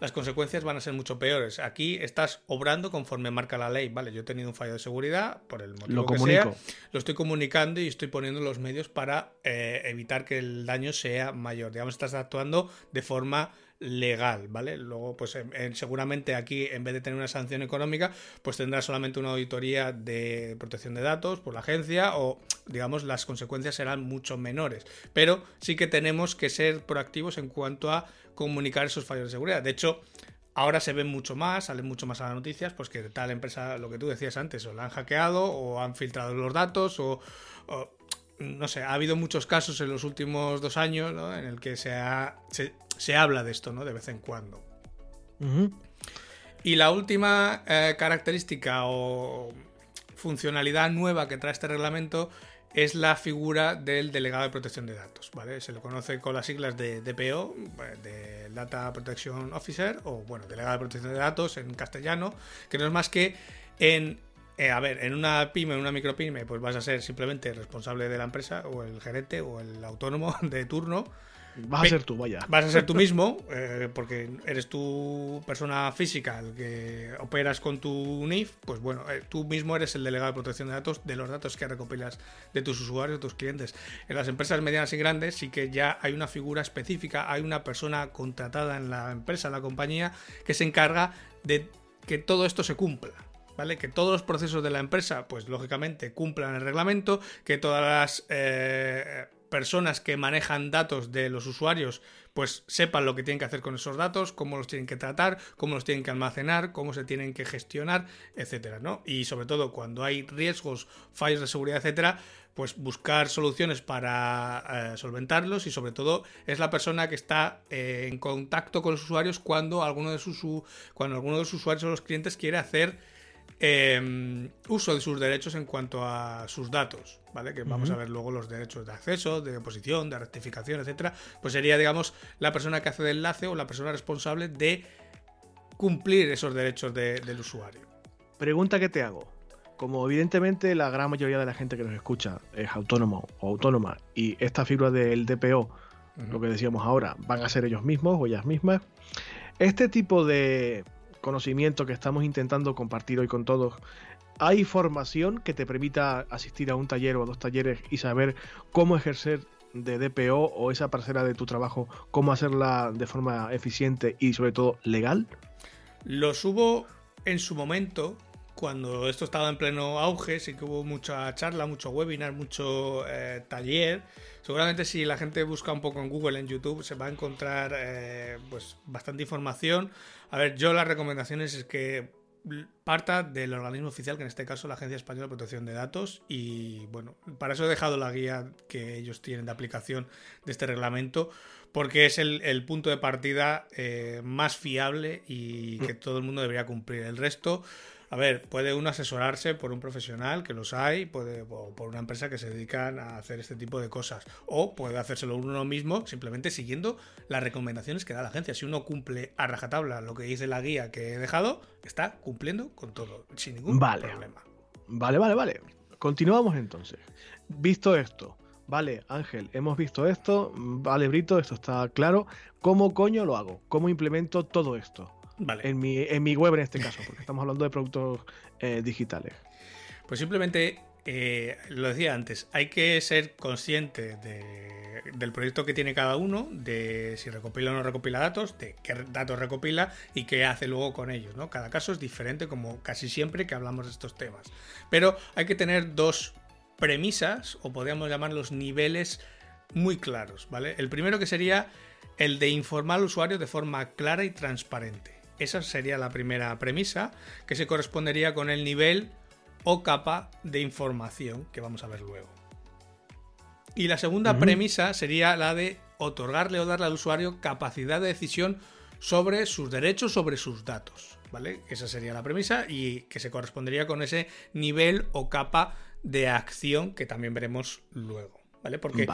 las consecuencias van a ser mucho peores. Aquí estás obrando conforme marca la ley, ¿vale? Yo he tenido un fallo de seguridad, por el motivo lo que sea, lo estoy comunicando y estoy poniendo los medios para eh, evitar que el daño sea mayor. Digamos, estás actuando de forma legal, ¿vale? Luego, pues seguramente aquí, en vez de tener una sanción económica, pues tendrá solamente una auditoría de protección de datos por la agencia o, digamos, las consecuencias serán mucho menores. Pero sí que tenemos que ser proactivos en cuanto a comunicar esos fallos de seguridad. De hecho, ahora se ven mucho más, salen mucho más a las noticias, pues que tal empresa, lo que tú decías antes, o la han hackeado o han filtrado los datos o, no sé, ha habido muchos casos en los últimos dos años en el que se, ha, se habla de esto, ¿no? De vez en cuando. Y la última eh, característica o funcionalidad nueva que trae este reglamento es la figura del delegado de protección de datos, ¿vale? Se lo conoce con las siglas de DPO, eh, de Data Protection Officer, o bueno, delegado de protección de datos en castellano, que no es más que en eh, a ver, en una pyme, en una micropyme, pues vas a ser simplemente responsable de la empresa, o el gerente, o el autónomo de turno, Vas a ser tú, vaya. Vas a ser tú mismo, eh, porque eres tu persona física el que operas con tu NIF, pues bueno, eh, tú mismo eres el delegado de protección de datos de los datos que recopilas de tus usuarios, de tus clientes. En las empresas medianas y grandes sí que ya hay una figura específica, hay una persona contratada en la empresa, en la compañía, que se encarga de que todo esto se cumpla. ¿Vale? Que todos los procesos de la empresa, pues lógicamente cumplan el reglamento, que todas las eh, personas que manejan datos de los usuarios pues sepan lo que tienen que hacer con esos datos, cómo los tienen que tratar, cómo los tienen que almacenar, cómo se tienen que gestionar, etcétera, ¿no? Y sobre todo cuando hay riesgos, fallos de seguridad, etcétera, pues buscar soluciones para eh, solventarlos y sobre todo es la persona que está eh, en contacto con los usuarios cuando alguno de sus cuando alguno de los usuarios o los clientes quiere hacer Em, uso de sus derechos en cuanto a sus datos, ¿vale? Que vamos a ver luego los derechos de acceso, de oposición, de rectificación, etcétera. Pues sería, digamos, la persona que hace de enlace o la persona responsable de cumplir esos derechos del usuario. Pregunta que te hago. Como evidentemente la gran mayoría de la gente que nos escucha es autónomo o autónoma y esta figura del DPO, lo que decíamos ahora, van a ser ellos mismos o ellas mismas, este tipo de conocimiento que estamos intentando compartir hoy con todos, ¿hay formación que te permita asistir a un taller o a dos talleres y saber cómo ejercer de DPO o esa parcela de tu trabajo, cómo hacerla de forma eficiente y sobre todo legal? Lo subo en su momento, cuando esto estaba en pleno auge, sí que hubo mucha charla, mucho webinar, mucho eh, taller. Seguramente si la gente busca un poco en Google, en YouTube, se va a encontrar eh, pues bastante información. A ver, yo las recomendaciones es que parta del organismo oficial, que en este caso la Agencia Española de Protección de Datos. Y bueno, para eso he dejado la guía que ellos tienen de aplicación de este reglamento, porque es el, punto de partida eh, más fiable y que mm. todo el mundo debería cumplir. El resto a ver, puede uno asesorarse por un profesional, que los hay, puede, o por una empresa que se dedican a hacer este tipo de cosas. O puede hacérselo uno mismo simplemente siguiendo las recomendaciones que da la agencia. Si uno cumple a rajatabla lo que dice la guía que he dejado, está cumpliendo con todo, sin ningún problema. Vale, vale, vale. Continuamos entonces. Visto esto, vale, Ángel, hemos visto esto, vale, Brito, esto está claro. ¿Cómo coño lo hago? ¿Cómo implemento todo esto? En, mi, en mi web en este caso, porque estamos hablando de productos eh, digitales. Pues simplemente, eh, lo decía antes, hay que ser consciente del proyecto que tiene cada uno, de si recopila o no recopila datos, de qué datos recopila y qué hace luego con ellos. ¿no? Cada caso es diferente, como casi siempre que hablamos de estos temas. Pero hay que tener dos premisas, o podríamos llamarlos niveles muy claros. ¿vale? El primero que sería el de informar al usuario de forma clara y transparente. Esa sería la primera premisa, que se correspondería con el nivel o capa de información que vamos a ver luego. Y la segunda premisa sería la de otorgarle o darle al usuario capacidad de decisión sobre sus derechos, sobre sus datos. ¿Vale? Esa sería la premisa y que se correspondería con ese nivel o capa de acción que también veremos luego. ¿Vale? Porque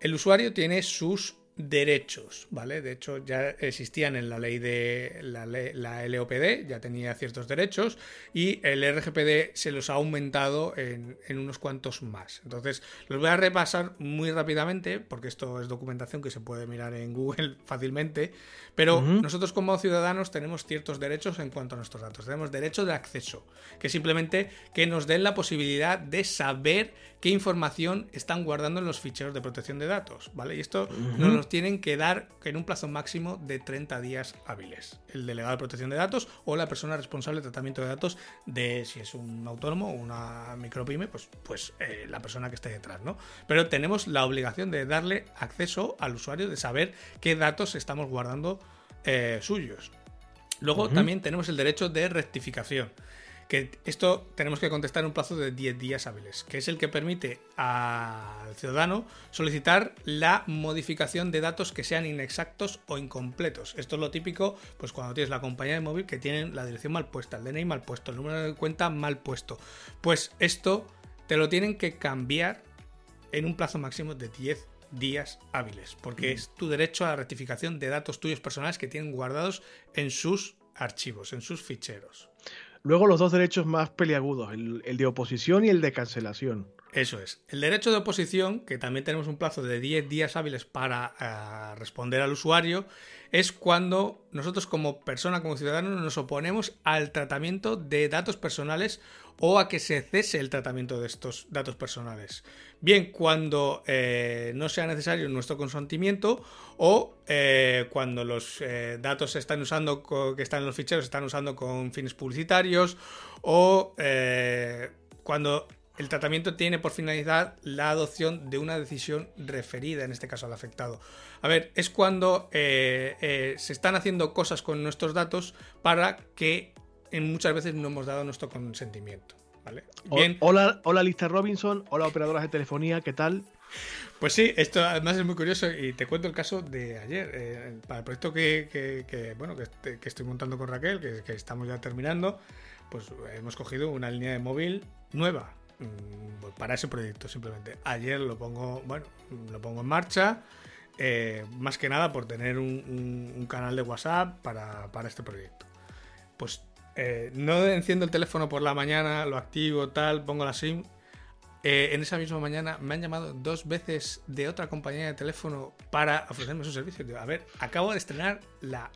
el usuario tiene sus derechos, ¿vale? De hecho, ya existían en la ley de la, la, LOPD, ya tenía ciertos derechos y el RGPD se los ha aumentado en, unos cuantos más. Entonces, los voy a repasar muy rápidamente porque esto es documentación que se puede mirar en Google fácilmente, pero nosotros como ciudadanos tenemos ciertos derechos en cuanto a nuestros datos. Tenemos derecho de acceso, que simplemente que nos den la posibilidad de saber qué información están guardando en los ficheros de protección de datos, ¿vale? Y esto nos tienen que dar en un plazo máximo de 30 días hábiles. El delegado de protección de datos o la persona responsable de tratamiento de datos de si es un autónomo o una micropyme, pues, pues eh, la persona que esté detrás, ¿no? Pero tenemos la obligación de darle acceso al usuario de saber qué datos estamos guardando eh, suyos. Luego también tenemos el derecho de rectificación que esto tenemos que contestar en un plazo de 10 días hábiles, que es el que permite al ciudadano solicitar la modificación de datos que sean inexactos o incompletos. Esto es lo típico, pues cuando tienes la compañía de móvil que tienen la dirección mal puesta, el DNI mal puesto, el número de cuenta mal puesto. Pues esto te lo tienen que cambiar en un plazo máximo de 10 días hábiles, porque mm. es tu derecho a la rectificación de datos tuyos personales que tienen guardados en sus archivos, en sus ficheros. Luego los dos derechos más peliagudos, el, de oposición y el de cancelación. Eso es. El derecho de oposición, que también tenemos un plazo de 10 días hábiles para eh, responder al usuario, es cuando nosotros como persona, como ciudadanos, nos oponemos al tratamiento de datos personales o a que se cese el tratamiento de estos datos personales. Bien cuando eh, no sea necesario nuestro consentimiento o eh, cuando los eh, datos se están usando que están en los ficheros se están usando con fines publicitarios o cuando el tratamiento tiene por finalidad la adopción de una decisión referida, en este caso al afectado. A ver, es cuando se están haciendo cosas con nuestros datos para que muchas veces no hemos dado nuestro consentimiento. ¿vale? Bien. Hola, hola Lista Robinson, hola operadoras de telefonía, ¿qué tal? Pues sí, esto además es muy curioso y te cuento el caso de ayer. Eh, para el proyecto que, bueno, que, estoy montando con Raquel, que, estamos ya terminando, pues hemos cogido una línea de móvil nueva mm, para ese proyecto simplemente. Ayer lo pongo, bueno, lo pongo en marcha. Eh, más que nada por tener un, canal de WhatsApp para, para este proyecto. Pues eh, no enciendo el teléfono por la mañana, lo activo, tal, pongo la SIM. Eh, en esa misma mañana me han llamado dos veces de otra compañía de teléfono para ofrecerme su servicio. Digo, a ver, acabo de estrenar la.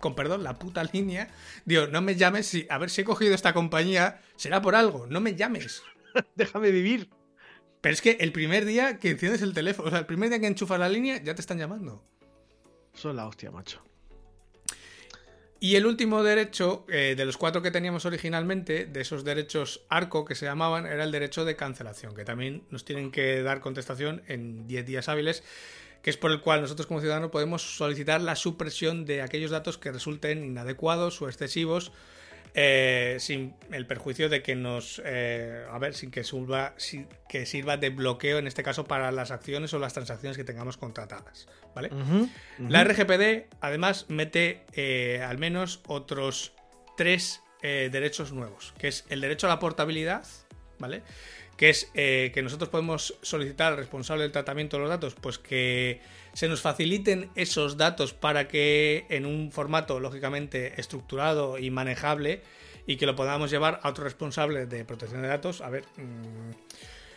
Con perdón, la puta línea. Digo, no me llames. Si, a ver, si he cogido esta compañía, será por algo. No me llames. Déjame vivir. Pero es que el primer día que enciendes el teléfono, o sea, el primer día que enchufas la línea, ya te están llamando. Son la hostia, macho. Y el último derecho, eh, de los cuatro que teníamos originalmente, de esos derechos ARCO que se llamaban, era el derecho de cancelación, que también nos tienen que dar contestación en 10 días hábiles, que es por el cual nosotros como ciudadanos podemos solicitar la supresión de aquellos datos que resulten inadecuados o excesivos eh, sin el perjuicio de que nos, eh, a ver, sin que sirva, que sirva de bloqueo en este caso para las acciones o las transacciones que tengamos contratadas, ¿vale? La RGPD además mete eh, al menos otros tres derechos nuevos, que es el derecho a la portabilidad, ¿vale? Que es que nosotros podemos solicitar al responsable del tratamiento de los datos, pues que se nos faciliten esos datos para que en un formato lógicamente estructurado y manejable y que lo podamos llevar a otro responsable de protección de datos. A ver, mm,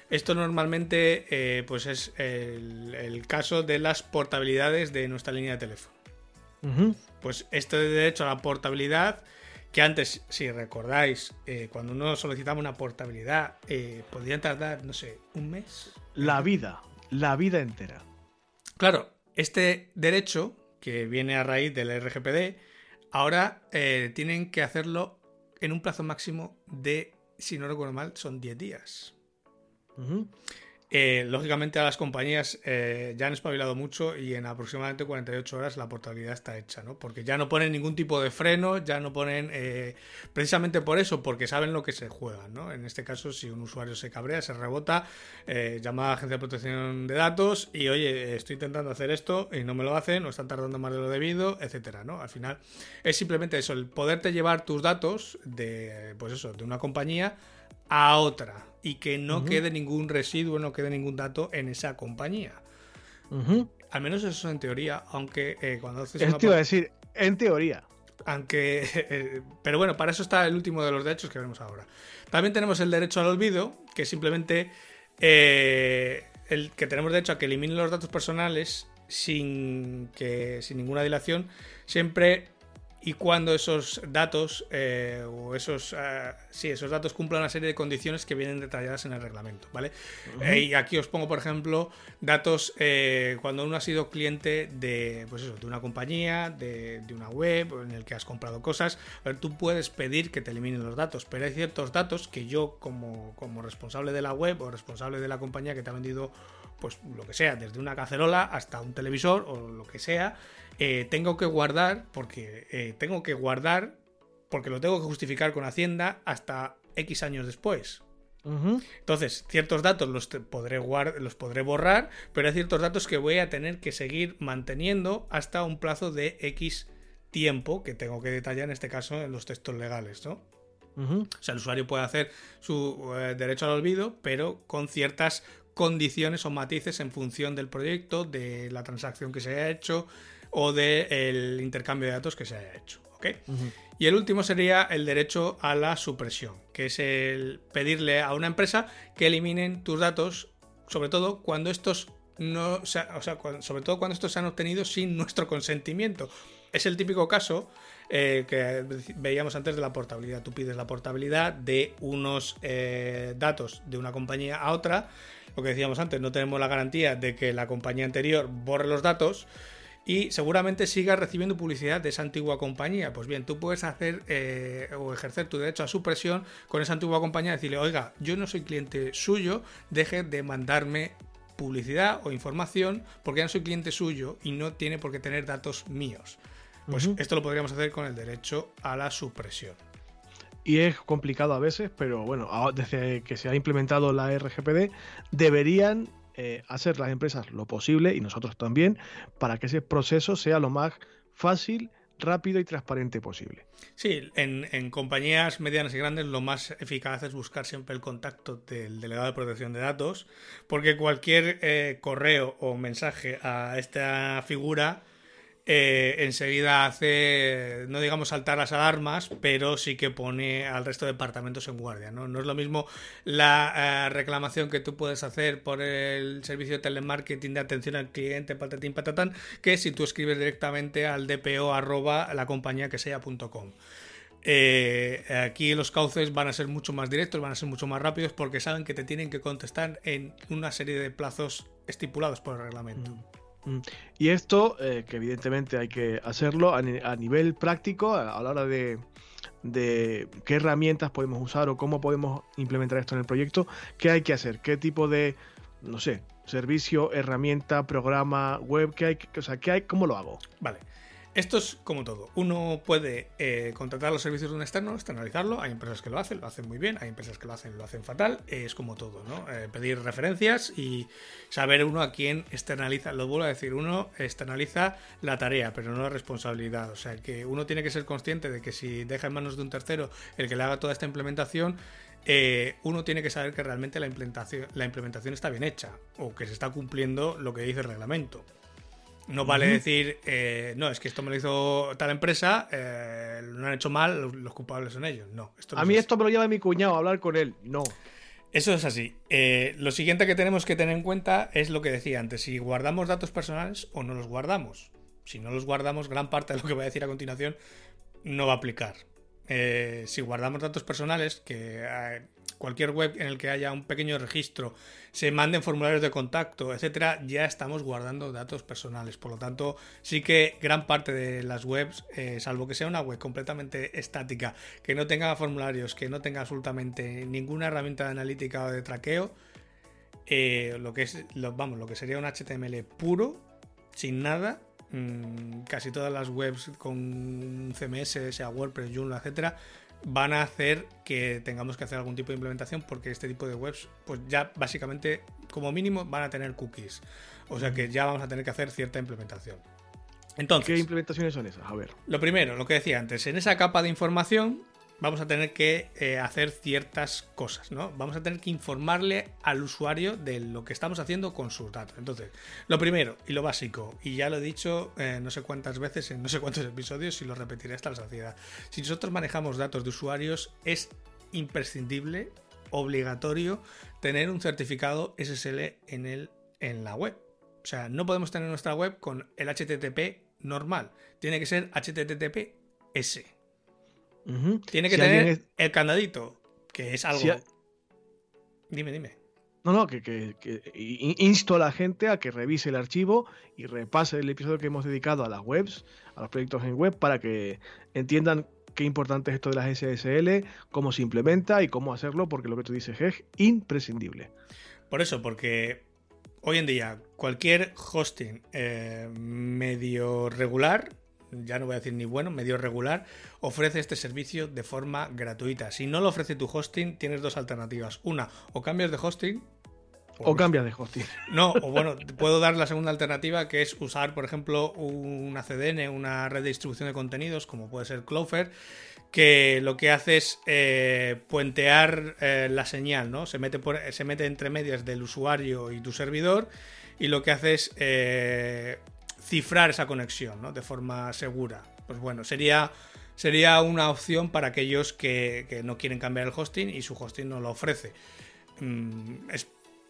esto normalmente eh, pues es el, caso de las portabilidades de nuestra línea de teléfono. Pues este derecho a la portabilidad, que antes, si recordáis, eh, cuando uno solicitaba una portabilidad, eh, podía tardar, no sé, un mes. La vida, la vida entera. Claro, este derecho, que viene a raíz del RGPD, ahora eh, tienen que hacerlo en un plazo máximo de, si no recuerdo mal, son 10 días. Eh, lógicamente a las compañías eh, ya han espabilado mucho y en aproximadamente 48 horas la portabilidad está hecha, ¿no? Porque ya no ponen ningún tipo de freno, ya no ponen, eh, precisamente por eso, porque saben lo que se juega, ¿no? En este caso, si un usuario se cabrea, se rebota, llama a la Agencia de Protección de Datos y, oye, estoy intentando hacer esto y no me lo hacen, o están tardando más de lo debido, etcétera, ¿no? Al final es simplemente eso, el poderte llevar tus datos de, pues eso, de una compañía a otra y que no quede ningún residuo, no quede ningún dato en esa compañía. Al menos eso es en teoría, aunque eh, cuando haces una... iba a decir, en teoría. Aunque, eh, pero bueno, para eso está el último de los derechos que veremos ahora. También tenemos el derecho al olvido, que simplemente eh, el que tenemos derecho a que eliminen los datos personales sin que sin ninguna dilación, siempre y cuando esos datos eh, o esos eh, sí, esos datos cumplan una serie de condiciones que vienen detalladas en el reglamento, ¿vale? Eh, y aquí os pongo, por ejemplo, datos cuando uno ha sido cliente de, pues eso, de una compañía, de, una web en el que has comprado cosas, a ver, tú puedes pedir que te eliminen los datos, pero hay ciertos datos que yo como, como responsable de la web o responsable de la compañía que te ha vendido pues lo que sea, desde una cacerola hasta un televisor o lo que sea, eh, tengo que guardar, porque eh, tengo que guardar, porque lo tengo que justificar con Hacienda hasta X años después. Entonces, ciertos datos los podré, los podré borrar, pero hay ciertos datos que voy a tener que seguir manteniendo hasta un plazo de X tiempo que tengo que detallar en este caso en los textos legales, ¿no? O sea, el usuario puede hacer su eh, derecho al olvido, pero con ciertas condiciones o matices en función del proyecto, de la transacción que se haya hecho, o del intercambio de datos que se haya hecho. Y el último sería el derecho a la supresión, que es el pedirle a una empresa que eliminen tus datos, sobre todo cuando estos no, o sea, sobre todo cuando estos se han obtenido sin nuestro consentimiento. Es el típico caso eh, que veíamos antes de la portabilidad. Tú pides la portabilidad de unos eh, datos de una compañía a otra. Lo que decíamos antes, no tenemos la garantía de que la compañía anterior borre los datos y seguramente sigas recibiendo publicidad de esa antigua compañía. Pues bien, tú puedes hacer eh, o ejercer tu derecho a supresión con esa antigua compañía y decirle, oiga, yo no soy cliente suyo, deje de mandarme publicidad o información porque ya no soy cliente suyo y no tiene por qué tener datos míos. Pues esto lo podríamos hacer con el derecho a la supresión. Y es complicado a veces, pero bueno, desde que se ha implementado la RGPD, deberían eh, hacer las empresas lo posible, y nosotros también, para que ese proceso sea lo más fácil, rápido y transparente posible. Sí, en, compañías medianas y grandes lo más eficaz es buscar siempre el contacto del delegado de protección de datos, porque cualquier eh, correo o mensaje a esta figura eh, enseguida hace, no digamos saltar las alarmas, pero sí que pone al resto de departamentos en guardia. No, es lo mismo la eh, reclamación que tú puedes hacer por el servicio de telemarketing de atención al cliente, patatín, patatán, que si tú escribes directamente al dpo arroba la compañía que sea.com. Eh, aquí los cauces van a ser mucho más directos, van a ser mucho más rápidos porque saben que te tienen que contestar en una serie de plazos estipulados por el reglamento. Mm. Mm. Y esto, eh, que evidentemente hay que hacerlo a, nivel práctico, a, la hora de, qué herramientas podemos usar o cómo podemos implementar esto en el proyecto, qué hay que hacer, qué tipo de, no sé, servicio, herramienta, programa, web, qué hay, o sea, qué hay, cómo lo hago. Vale. Esto es como todo. Uno puede eh, contratar los servicios de un externo, externalizarlo. Hay empresas que lo hacen, lo hacen muy bien. Hay empresas que lo hacen, lo hacen fatal. es como todo, ¿no? Eh, pedir referencias y saber uno a quién externaliza. Lo vuelvo a decir, uno externaliza la tarea, pero no la responsabilidad. O sea, que uno tiene que ser consciente de que si deja en manos de un tercero el que le haga toda esta implementación, eh, uno tiene que saber que realmente la implementación, la implementación está bien hecha o que se está cumpliendo lo que dice el reglamento. No vale decir, eh, no, es que esto me lo hizo tal empresa, eh, lo han hecho mal, los, culpables son ellos. No. Esto a mí esto me lo lleva mi cuñado a hablar con él. No. Eso es así. Eh, lo siguiente que tenemos que tener en cuenta es lo que decía antes, si guardamos datos personales o no los guardamos. Si no los guardamos, gran parte de lo que voy a decir a continuación no va a aplicar. si guardamos datos personales, que cualquier web en el que haya un pequeño registro, se manden formularios de contacto, etcétera, ya estamos guardando datos personales. Por lo tanto, sí que gran parte de las webs, eh, salvo que sea una web completamente estática, que no tenga formularios, que no tenga absolutamente ninguna herramienta de analítica o de traqueo, eh, lo que es, vamos, lo que sería un HTML puro, sin nada, mm, casi todas las webs con CMS, sea WordPress, Joomla, etcétera, van a hacer que tengamos que hacer algún tipo de implementación porque este tipo de webs, pues ya básicamente, como mínimo, van a tener cookies. O sea que ya vamos a tener que hacer cierta implementación. Entonces, ¿Qué implementaciones son esas? A ver. Lo primero, lo que decía antes, en esa capa de información vamos a tener que eh, hacer ciertas cosas, ¿no? Vamos a tener que informarle al usuario de lo que estamos haciendo con sus datos. Entonces, lo primero y lo básico, y ya lo he dicho eh, no sé cuántas veces en no sé cuántos episodios y lo repetiré hasta la saciedad. Si nosotros manejamos datos de usuarios, es imprescindible, obligatorio, tener un certificado SSL en, el, en la web. O sea, no podemos tener nuestra web con el HTTP normal. Tiene que ser HTTPS. Tiene que tener el candadito, que es algo. Dime, dime. No, no, que, insto a la gente a que revise el archivo y repase el episodio que hemos dedicado a las webs, a los proyectos en web, para que entiendan qué importante es esto de las SSL, cómo se implementa y cómo hacerlo, porque lo que tú dices es imprescindible. Por eso, porque hoy en día cualquier hosting eh, medio regular ya no voy a decir ni bueno, medio regular, ofrece este servicio de forma gratuita. Si no lo ofrece tu hosting, tienes dos alternativas. Una, o cambias de hosting. O, cambias de hosting. No, o bueno, puedo dar la segunda alternativa, que es usar, por ejemplo, una CDN, una red de distribución de contenidos, como puede ser Cloudflare, que lo que hace es eh, puentear eh, la señal, ¿no? Se mete, por, se mete entre medias del usuario y tu servidor y lo que hace es eh, cifrar esa conexión ¿no? de forma segura. Pues bueno, sería, sería una opción para aquellos que, no quieren cambiar el hosting y su hosting no lo ofrece. Mm, es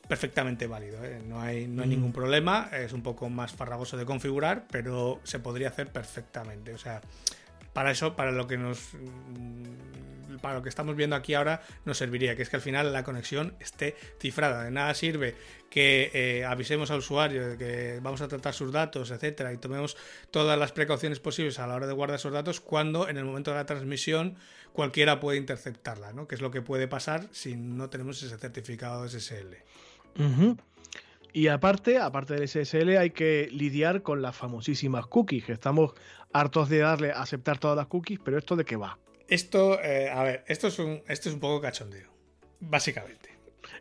perfectamente válido, ¿eh? no hay, no hay mm. ningún problema, es un poco más farragoso de configurar, pero se podría hacer perfectamente. O sea, para eso, para lo que nos para lo que estamos viendo aquí ahora nos serviría, que es que al final la conexión esté cifrada. De nada sirve que eh, avisemos al usuario de que vamos a tratar sus datos, etcétera, y tomemos todas las precauciones posibles a la hora de guardar esos datos cuando en el momento de la transmisión cualquiera puede interceptarla, ¿no? Que es lo que puede pasar si no tenemos ese certificado SSL. Y aparte, aparte del SSL, hay que lidiar con las famosísimas cookies, que estamos hartos de darle a aceptar todas las cookies, pero ¿esto de qué va? Esto, eh, a ver, esto es, un, esto es un poco cachondeo, básicamente.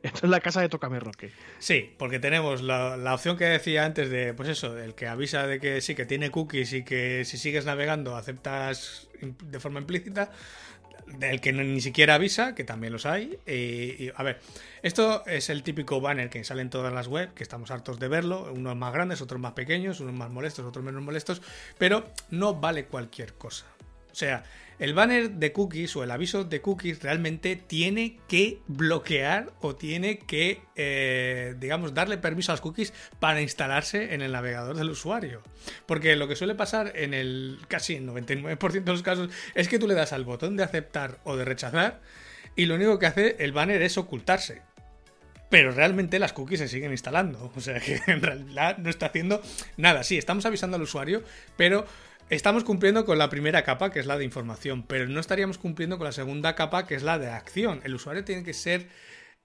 Esto es la casa de Tocame Roque. Sí, porque tenemos la, la, opción que decía antes de, pues eso, el que avisa de que sí, que tiene cookies y que si sigues navegando aceptas de forma implícita del que ni siquiera avisa, que también los hay. Y, a ver, esto es el típico banner que sale en todas las webs, que estamos hartos de verlo, unos más grandes, otros más pequeños, unos más molestos, otros menos molestos, pero no vale cualquier cosa. O sea, el banner de cookies o el aviso de cookies realmente tiene que bloquear o tiene que, eh, digamos, darle permiso a las cookies para instalarse en el navegador del usuario. Porque lo que suele pasar en el casi el 99% de los casos es que tú le das al botón de aceptar o de rechazar y lo único que hace el banner es ocultarse pero realmente las cookies se siguen instalando. O sea que en realidad no está haciendo nada. Sí, estamos avisando al usuario, pero Estamos cumpliendo con la primera capa, que es la de información, pero no estaríamos cumpliendo con la segunda capa, que es la de acción. El usuario tiene que ser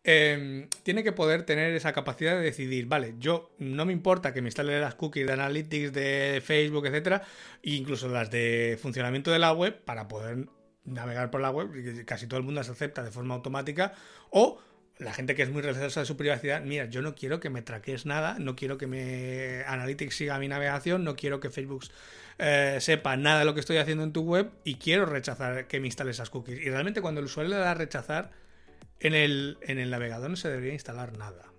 em, tiene que poder tener esa capacidad de decidir, vale, yo no me importa que me instale las cookies de Analytics, de Facebook, etcétera, e incluso las de funcionamiento de la web para poder navegar por la web, casi todo el mundo las acepta de forma automática, o la gente que es muy recelosa de su privacidad, mira, yo no quiero que me traques nada, no quiero que me Analytics siga mi navegación, no quiero que Facebook eh, sepa nada de lo que estoy haciendo en tu web y quiero rechazar que me instale esas cookies. Y realmente cuando el usuario le da a rechazar, en el, en el navegador no se debería instalar nada.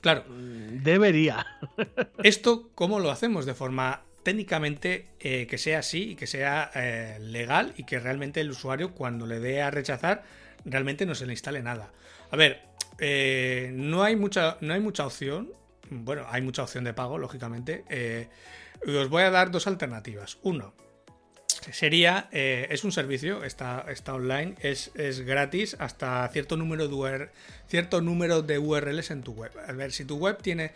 Claro. Mm, debería. ¿Esto cómo lo hacemos? De forma técnicamente eh, que sea así y que sea eh, legal y que realmente el usuario cuando le dé a rechazar realmente no se le instale nada. A ver, eh, no, hay mucha, no hay mucha opción. Bueno, hay mucha opción de pago, lógicamente. Eh, os voy a dar dos alternativas. Uno, sería, eh, es un servicio, está, está online, es, es, gratis hasta cierto número, de número de URLs en tu web. A ver, si tu web tiene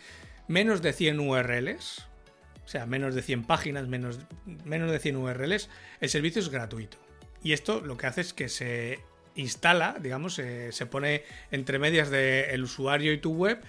menos de 100 URLs, o sea, menos de 100 páginas, menos, menos de 100 URLs, el servicio es gratuito. Y esto lo que hace es que se instala, digamos, se pone entre medias del usuario y tu web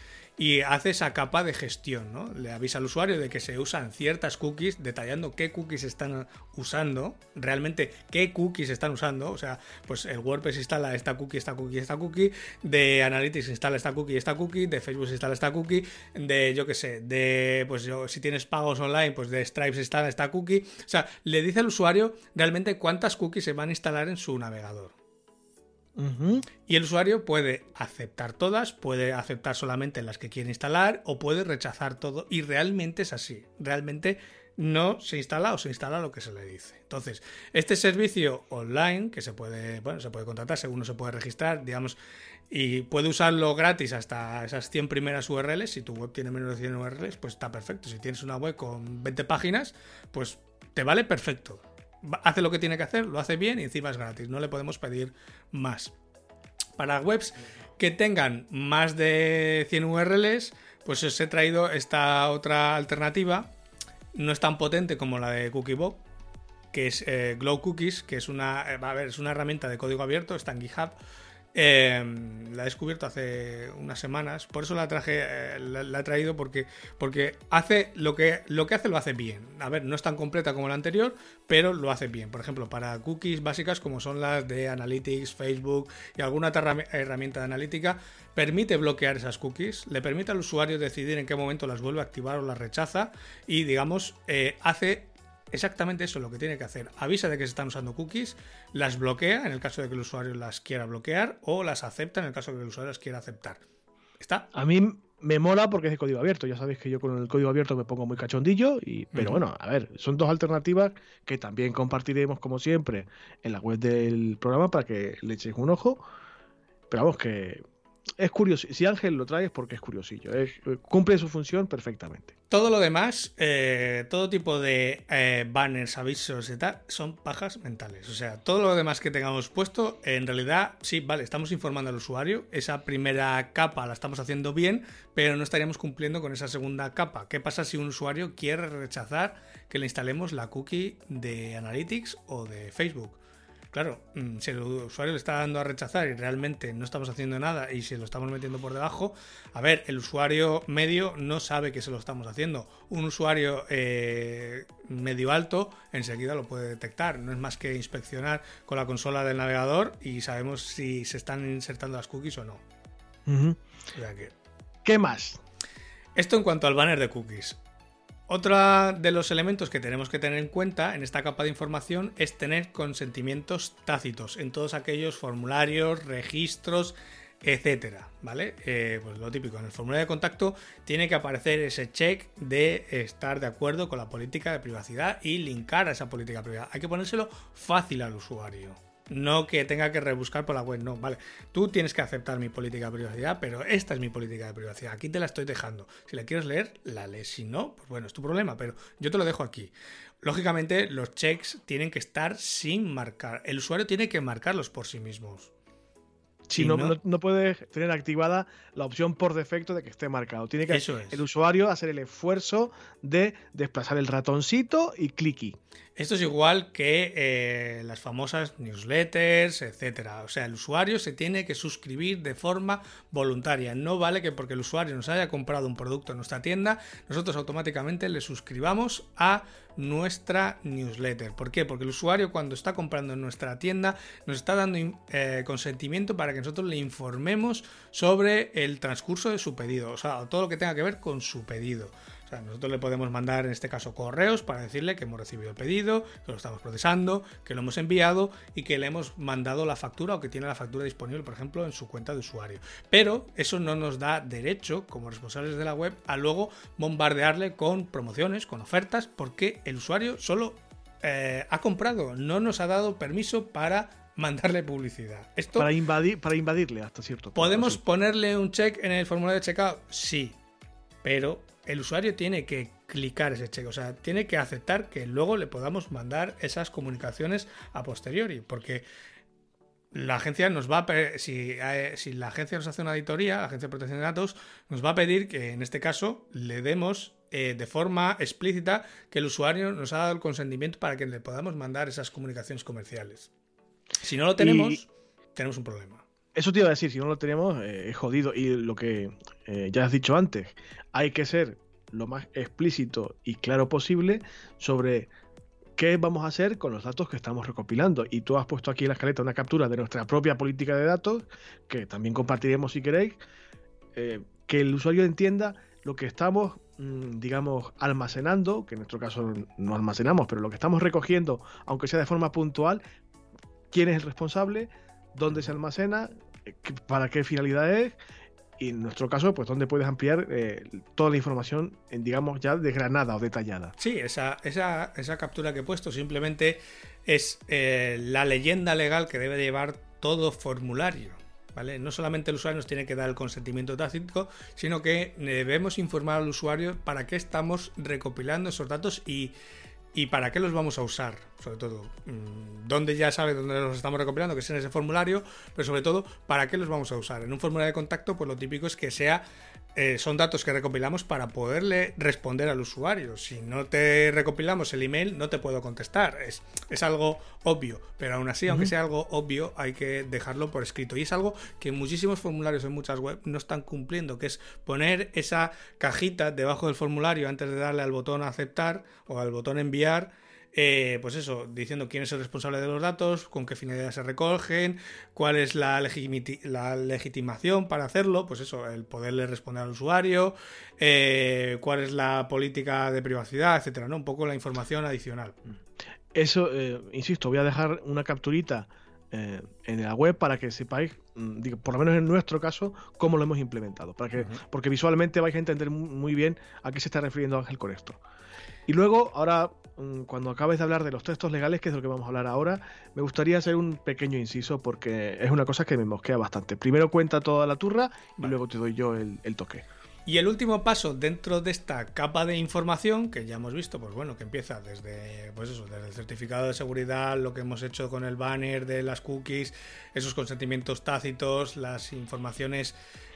y hace esa capa de gestión, ¿no? Le avisa al usuario de que se usan ciertas cookies, detallando qué cookies están usando, realmente qué cookies están usando, o sea, pues el WordPress instala esta cookie, esta cookie, esta cookie, de Analytics instala esta cookie, esta cookie, de Facebook instala esta cookie, de yo qué sé, de pues yo, si tienes pagos online, pues de Stripes instala esta cookie, o sea, le dice al usuario realmente cuántas cookies se van a instalar en su navegador. Y el usuario puede aceptar todas, puede aceptar solamente las que quiere instalar o puede rechazar todo. Y realmente es así. Realmente no se instala o se instala lo que se le dice. Entonces, este servicio online que se puede, bueno, se puede contratar, según se puede registrar, digamos, y puede usarlo gratis hasta esas 100 primeras URLs. Si tu web tiene menos de 100 URLs, pues está perfecto. Si tienes una web con 20 páginas, pues te vale perfecto hace lo que tiene que hacer, lo hace bien y encima es gratis. No le podemos pedir más. Para webs que tengan más de 100 URLs, pues os he traído esta otra alternativa. No es tan potente como la de Cookiebot, que es eh, Glow Cookies, que es una, eh, a ver, es una herramienta de código abierto, está en GitHub Em, la he descubierto hace unas semanas, por eso la traje, eh, la, he traído porque, porque hace lo que, lo que hace lo hace bien. A ver, no es tan completa como la anterior, pero lo hace bien. Por ejemplo, para cookies básicas como son las de Analytics, Facebook y alguna otra herramienta de analítica, permite bloquear esas cookies, le permite al usuario decidir en qué momento las vuelve a activar o las rechaza y digamos eh, hace exactamente eso es lo que tiene que hacer. Avisa de que se están usando cookies, las bloquea en el caso de que el usuario las quiera bloquear o las acepta en el caso de que el usuario las quiera aceptar. ¿Está? A mí me mola porque es de código abierto. Ya sabéis que yo con el código abierto me pongo muy cachondillo. Y, pero bueno, a ver, son dos alternativas que también compartiremos como siempre en la web del programa para que le echéis un ojo. Pero vamos, que es curioso. Si Ángel lo trae es porque es curiosillo. cumple su función perfectamente. Todo lo demás, eh, todo tipo de eh, banners, avisos y tal, son pajas mentales. O sea, todo lo demás que tengamos puesto, en realidad, sí, vale, estamos informando al usuario. Esa primera capa la estamos haciendo bien, pero no estaríamos cumpliendo con esa segunda capa. ¿Qué pasa si un usuario quiere rechazar que le instalemos la cookie de Analytics o de Facebook? Claro, mm, si el usuario le está dando a rechazar y realmente no estamos haciendo nada y si lo estamos metiendo por debajo, a ver, el usuario medio no sabe que se lo estamos haciendo. Un usuario eh, medio alto enseguida lo puede detectar. No es más que inspeccionar con la consola del navegador y sabemos si se están insertando las cookies o no. ¿Qué más? Esto en cuanto al banner de cookies. Otro de los elementos que tenemos que tener en cuenta en esta capa de información es tener consentimientos tácitos en todos aquellos formularios, registros, etcétera, ¿vale? Eh, pues lo típico, en el formulario de contacto tiene que aparecer ese check de estar de acuerdo con la política de privacidad y linkar a esa política de privacidad. Hay que ponérselo fácil al usuario. No que tenga que rebuscar por la web, no, vale. Tú tienes que aceptar mi política de privacidad, pero esta es mi política de privacidad. Aquí te la estoy dejando. Si la quieres leer, la lees. Si no, pues bueno, es tu problema, pero yo te lo dejo aquí. Lógicamente, los checks tienen que estar sin marcar. El usuario tiene que marcarlos por sí mismos. Si no, no, puedes tener activada la opción por defecto de que esté marcado. Tiene que el usuario hacer el esfuerzo de desplazar el ratoncito y clicky. Esto es igual que eh, las famosas newsletters, etcétera. O sea, el usuario se tiene que suscribir de forma voluntaria. No vale que porque el usuario nos haya comprado un producto en nuestra tienda, nosotros automáticamente le suscribamos a nuestra newsletter. ¿Por qué? Porque el usuario cuando está comprando en nuestra tienda nos está dando eh, consentimiento para que nosotros le informemos sobre el transcurso de su pedido, o sea, todo lo que tenga que ver con su pedido nosotros le podemos mandar en este caso correos para decirle que hemos recibido el pedido, que lo estamos procesando, que lo hemos enviado y que le hemos mandado la factura o que tiene la factura disponible, por ejemplo, en su cuenta de usuario. Pero eso no nos da derecho, como responsables de la web, a luego bombardearle con promociones, con ofertas, porque el usuario solo eh, ha comprado, no nos ha dado permiso para mandarle publicidad. Esto para, invadir, para invadirle hasta cierto punto. ¿Podemos ponerle un check en el formulario de checkout? Sí, pero el usuario tiene que clicar ese cheque, o sea, tiene que aceptar que luego le podamos mandar esas comunicaciones a posteriori, porque la agencia nos va a si, eh, si la agencia nos hace una auditoría, la agencia de protección de datos, nos va a pedir que en este caso le demos eh, de forma explícita que el usuario nos ha dado el consentimiento para que le podamos mandar esas comunicaciones comerciales. Si no lo tenemos, tenemos un problema. Eso te iba a decir, si no lo tenemos, eh, es jodido. Y lo que ya has dicho antes, hay que ser lo más explícito y claro posible sobre qué vamos a hacer con los datos que estamos recopilando. Y tú has puesto aquí en la escaleta una captura de nuestra propia política de datos, que también compartiremos si queréis, eh, que el usuario entienda lo que estamos, mm, digamos, almacenando, que en nuestro caso no almacenamos, pero lo que estamos recogiendo, aunque sea de forma puntual, quién es el responsable, dónde se almacena, eh, para qué finalidad es y en nuestro caso, pues donde puedes ampliar eh, toda la información, en, digamos, ya desgranada o detallada. Sí, esa, esa, esa captura que he puesto simplemente es eh, la leyenda legal que debe llevar todo formulario. ¿Vale? No solamente el usuario nos tiene que dar el consentimiento tácito, sino que debemos informar al usuario para qué estamos recopilando esos datos y y para qué los vamos a usar, sobre todo. Mm, dónde ya sabe dónde los estamos recopilando, que es en ese formulario, pero sobre todo, para qué los vamos a usar. En un formulario de contacto, pues lo típico es que sea eh, son datos que recopilamos para poderle responder al usuario. Si no te recopilamos el email, no te puedo contestar. Es, es algo obvio, pero aún así, aunque sea algo obvio, hay que dejarlo por escrito. Y es algo que muchísimos formularios en muchas webs no están cumpliendo, que es poner esa cajita debajo del formulario antes de darle al botón aceptar o al botón enviar eh, pues eso, diciendo quién es el responsable de los datos, con qué finalidad se recogen, cuál es la, la legitimación para hacerlo, pues eso, el poderle responder al usuario, eh, cuál es la política de privacidad, etcétera, ¿no? Un poco la información adicional. Eso, eh, insisto, voy a dejar una capturita en la web para que sepáis, mm, por lo menos en nuestro caso, cómo lo hemos implementado. Para que, Porque visualmente vais a entender muy bien a qué se está refiriendo Ángel con esto. Y luego, ahora cuando acabes de hablar de los textos legales, que es de lo que vamos a hablar ahora, me gustaría hacer un pequeño inciso porque es una cosa que me mosquea bastante. Primero cuenta toda la turra y luego te doy yo el, toque. Y el último paso dentro de esta capa de información que ya hemos visto, pues bueno, que empieza desde, pues eso, desde el certificado de seguridad, lo que hemos hecho con el banner de las cookies, esos consentimientos tácitos, las informaciones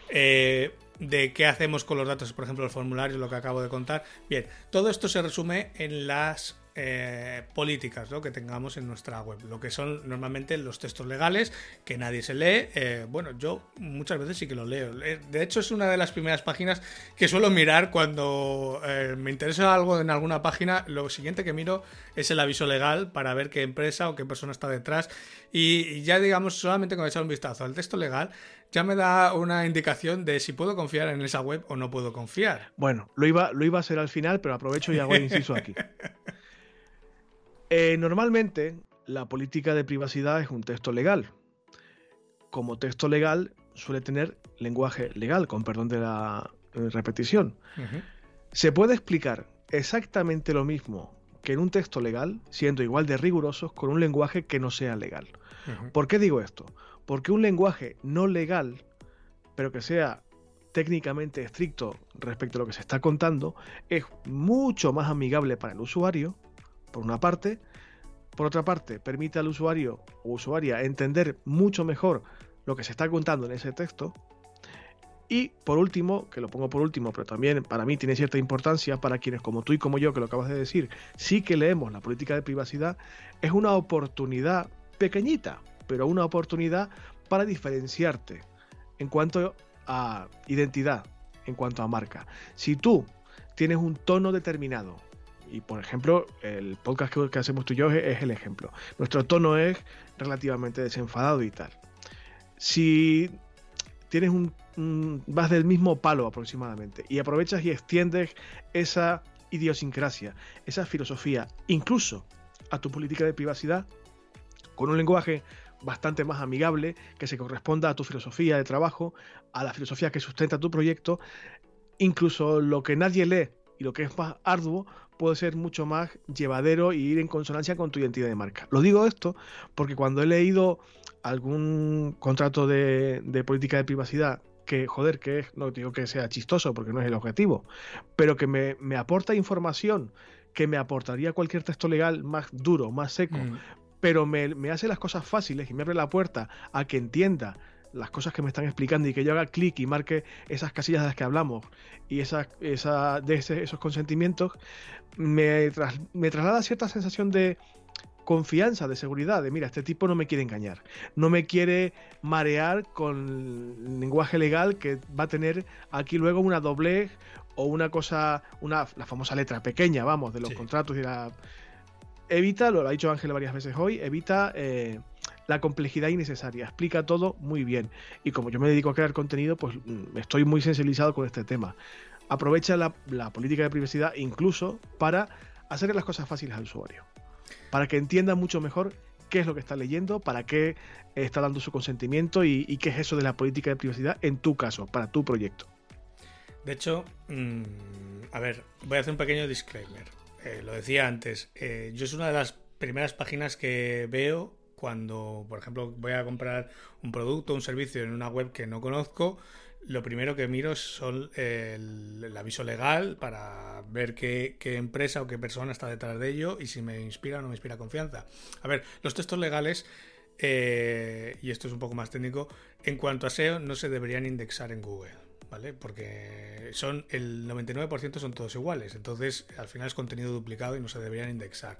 eh, de qué hacemos con los datos, por ejemplo, los formularios, lo que acabo de contar. Bien, todo esto se resume en las eh, políticas que tengamos en nuestra web, lo que son normalmente los textos legales que nadie se lee. Eh, bueno, yo muchas veces sí que los leo. De hecho, es una de las primeras páginas que suelo mirar cuando me interesa algo en alguna página. Lo siguiente que miro es el aviso legal para ver qué empresa o qué persona está detrás. Y ya digamos, solamente con echar un vistazo al texto legal, ya me da una indicación de si puedo confiar en esa web o no puedo confiar. Bueno, lo iba, lo iba a hacer al final, pero aprovecho y hago el inciso aquí. Eh, normalmente, la política de privacidad es un texto legal. Como texto legal, suele tener lenguaje legal, con perdón de la eh, repetición. Se puede explicar exactamente lo mismo que en un texto legal, siendo igual de rigurosos con un lenguaje que no sea legal. ¿Por qué digo esto? Porque un lenguaje no legal, pero que sea técnicamente estricto respecto a lo que se está contando, es mucho más amigable para el usuario, por una parte. Por otra parte, permite al usuario o usuaria entender mucho mejor lo que se está contando en ese texto. Y por último, que lo pongo por último, pero también para mí tiene cierta importancia para quienes como tú y como yo, que lo acabas de decir, sí que leemos la política de privacidad, es una oportunidad pequeñita, pero una oportunidad para diferenciarte en cuanto a identidad, en cuanto a marca. Si tú tienes un tono determinado, y por ejemplo, el podcast que, hacemos tú y yo es, el ejemplo. Nuestro tono es relativamente desenfadado y tal. Si tienes un, vas del mismo palo aproximadamente y aprovechas y extiendes esa idiosincrasia, esa filosofía, incluso a tu política de privacidad, con un lenguaje bastante más amigable, que se corresponda a tu filosofía de trabajo, a la filosofía que sustenta tu proyecto, incluso lo que nadie lee y lo que es más arduo puede ser mucho más llevadero y ir en consonancia con tu identidad de marca. Lo digo esto porque cuando he leído algún contrato de, política de privacidad que, joder, que es, no digo que sea chistoso porque no es el objetivo, pero que me, aporta información que me aportaría cualquier texto legal más duro, más seco, mm. pero me, me hace las cosas fáciles y me abre la puerta a que entienda las cosas que me están explicando y que yo haga clic y marque esas casillas de las que hablamos y esas, esa, de esos consentimientos, me, me traslada cierta sensación de confianza, de seguridad, de mira, este tipo no me quiere engañar, no me quiere marear con el lenguaje legal que va a tener aquí luego una doblez o una cosa, una, la famosa letra pequeña, vamos, de los contratos y la... Evita, lo ha dicho Ángel varias veces hoy, evita eh, la complejidad innecesaria, explica todo muy bien. Y como yo me dedico a crear contenido, pues mm, estoy muy sensibilizado con este tema. Aprovecha la, política de privacidad incluso para hacer las cosas fáciles al usuario, para que entienda mucho mejor qué es lo que está leyendo, para qué está dando su consentimiento y, qué es eso de la política de privacidad en tu caso, para tu proyecto. De hecho, mm, a ver, voy a hacer un pequeño disclaimer. Eh, lo decía antes, eh, yo es una de las primeras páginas que veo cuando, por ejemplo, voy a comprar un producto, un servicio en una web que no conozco, lo primero que miro son el, aviso legal para ver qué, empresa o qué persona está detrás de ello y si me inspira o no me inspira confianza. A ver, los textos legales, eh, y esto es un poco más técnico, en cuanto a SEO no se deberían indexar en Google. ¿Vale? Porque son el 99% son todos iguales, entonces al final es contenido duplicado y no se deberían indexar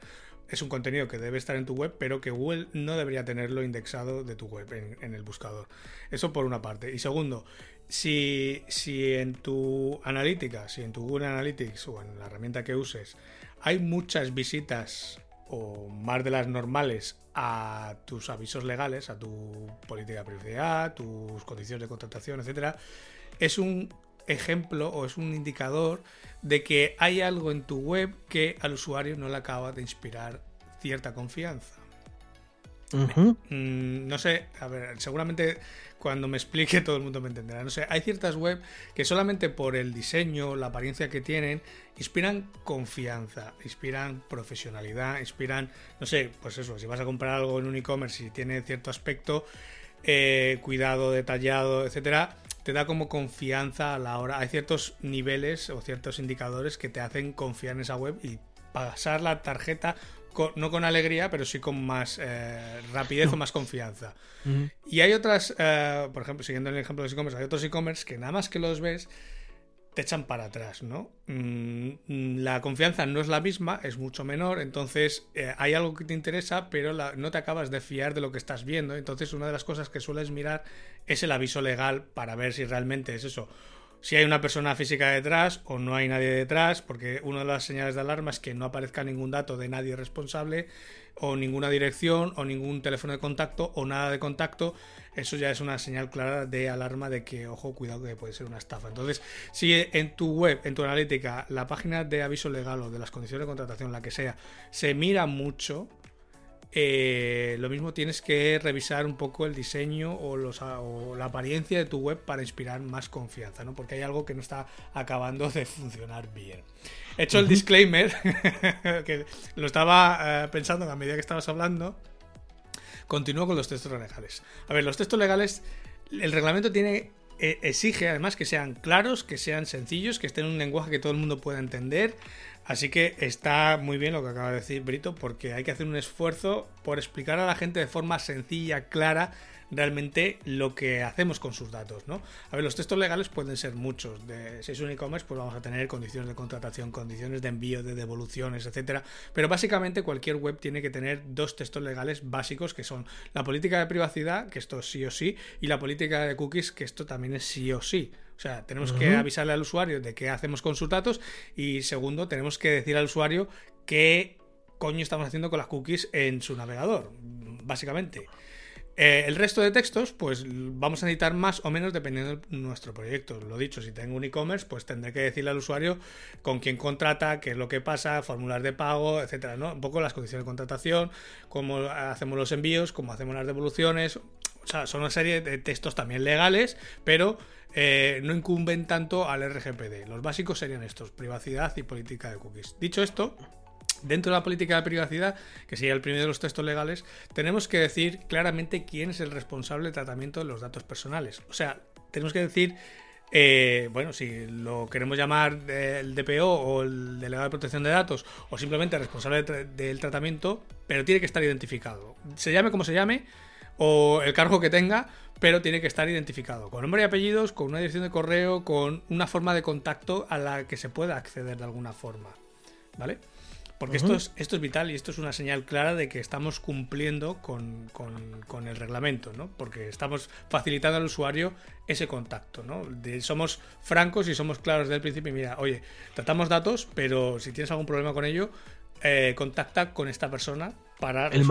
es un contenido que debe estar en tu web, pero que Google no debería tenerlo indexado de tu web en, el buscador. Eso por una parte. Y segundo, si, si en tu analítica, si en tu Google Analytics o en la herramienta que uses, hay muchas visitas o más de las normales a tus avisos legales, a tu política de privacidad, tus condiciones de contratación, etcétera, es un ejemplo o es un indicador de que hay algo en tu web que al usuario no le acaba de inspirar cierta confianza. Mm, no sé, a ver, seguramente cuando me explique todo el mundo me entenderá. No sé, hay ciertas web que solamente por el diseño, la apariencia que tienen, inspiran confianza, inspiran profesionalidad, inspiran, no sé, pues eso, si vas a comprar algo en un e-commerce y tiene cierto aspecto, eh, cuidado, detallado, etcétera, te da como confianza a la hora. Hay ciertos niveles o ciertos indicadores que te hacen confiar en esa web y pasar la tarjeta no con alegría, pero sí con más eh, rapidez o más confianza. Y hay otras, eh, por ejemplo, siguiendo el ejemplo de e-commerce, hay otros e-commerce que nada más que los ves te echan para atrás, ¿no? Mm, la confianza no es la misma, es mucho menor, entonces eh, hay algo que te interesa, pero no te acabas de fiar de lo que estás viendo. Entonces, una de las cosas que sueles mirar es el aviso legal para ver si realmente es eso. Si hay una persona física detrás o no hay nadie detrás, porque una de las señales de alarma es que no aparezca ningún dato de nadie responsable, o ninguna dirección, o ningún teléfono de contacto, o nada de contacto eso ya es una señal clara de alarma de que, ojo, cuidado que puede ser una estafa. Entonces, si en tu web, en tu analítica, la página de aviso legal o de las condiciones de contratación, la que sea, se mira mucho, eh, lo mismo tienes que revisar un poco el diseño o, los, o, la apariencia de tu web para inspirar más confianza, ¿no? Porque hay algo que no está acabando de funcionar bien. He hecho el disclaimer, que lo estaba eh, pensando a medida que estabas hablando, Continúo con los textos legales. A ver, los textos legales, el reglamento tiene eh, exige además que sean claros, que sean sencillos, que estén en un lenguaje que todo el mundo pueda entender. Así que está muy bien lo que acaba de decir Brito, porque hay que hacer un esfuerzo por explicar a la gente de forma sencilla, clara, realmente lo que hacemos con sus datos, ¿no? A ver, los textos legales pueden ser muchos. Si es un e-commerce, pues vamos a tener condiciones de contratación, condiciones de envío, de devoluciones, etcétera. Pero básicamente cualquier web tiene que tener dos textos legales básicos que son la política de privacidad, que esto sí o sí, y la política de cookies, que esto también es sí o sí. O sea, tenemos que avisarle al usuario de qué hacemos con sus datos y segundo, tenemos que decir al usuario qué coño estamos haciendo con las cookies en su navegador, básicamente. Eh, el resto de textos, pues vamos a necesitar más o menos dependiendo de nuestro proyecto. Lo dicho, si tengo un e-commerce, pues tendré que decirle al usuario con quién contrata, qué es lo que pasa, fórmulas de pago, etcétera, ¿no? Un poco las condiciones de contratación, cómo hacemos los envíos, cómo hacemos las devoluciones. O sea, son una serie de textos también legales, pero eh, no incumben tanto al RGPD. Los básicos serían estos: privacidad y política de cookies. Dicho esto, Dentro de la política de privacidad, que sería el primero de los textos legales, tenemos que decir claramente quién es el responsable del tratamiento de los datos personales. O sea, tenemos que decir, eh, bueno, si lo queremos llamar el DPO o el delegado de protección de datos, o simplemente el responsable del tratamiento, pero tiene que estar identificado. Se llame como se llame, o el cargo que tenga, pero tiene que estar identificado, con nombre y apellidos, con una dirección de correo, con una forma de contacto a la que se pueda acceder de alguna forma. ¿Vale? Porque esto, es, esto es vital y esto es una señal clara de que estamos cumpliendo con, el reglamento, ¿no? Porque estamos facilitando al usuario ese contacto, ¿no? somos francos y somos claros desde el principio. Y mira, oye, tratamos datos, pero si tienes algún problema con ello, eh, contacta con esta persona para. El,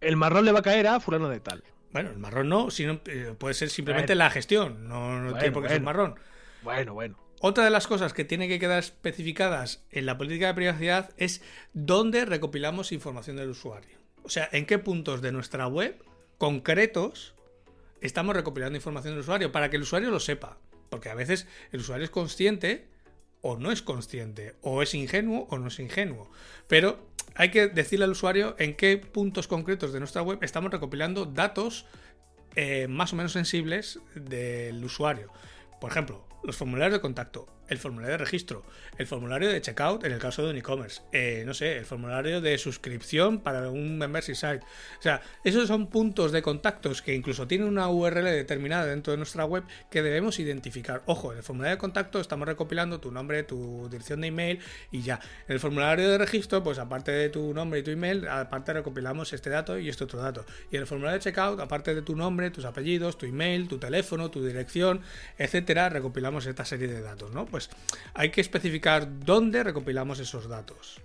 el marrón le va a caer a fulano de tal. Bueno, el marrón no, sino eh, puede ser simplemente la gestión, no, tiene por qué ser marrón. Bueno, bueno. Otra de las cosas que tiene que quedar especificadas en la política de privacidad es dónde recopilamos información del usuario. O sea, en qué puntos de nuestra web concretos estamos recopilando información del usuario para que el usuario lo sepa. Porque a veces el usuario es consciente o no es consciente, o es ingenuo o no es ingenuo. Pero hay que decirle al usuario en qué puntos concretos de nuestra web estamos recopilando datos eh, más o menos sensibles del usuario. Por ejemplo, los formularios de contacto, el formulario de registro, el formulario de checkout en el caso de un e-commerce, eh, no sé, el formulario de suscripción para un membership site. O sea, esos son puntos de contactos que incluso tienen una URL determinada dentro de nuestra web que debemos identificar. Ojo, en el formulario de contacto estamos recopilando tu nombre, tu dirección de email y ya. En el formulario de registro, pues aparte de tu nombre y tu email, aparte recopilamos este dato y este otro dato. Y en el formulario de checkout, aparte de tu nombre, tus apellidos, tu email, tu teléfono, tu dirección, etcétera, recopilamos esta serie de datos, ¿no? Pues hay que especificar dónde recopilamos esos datos.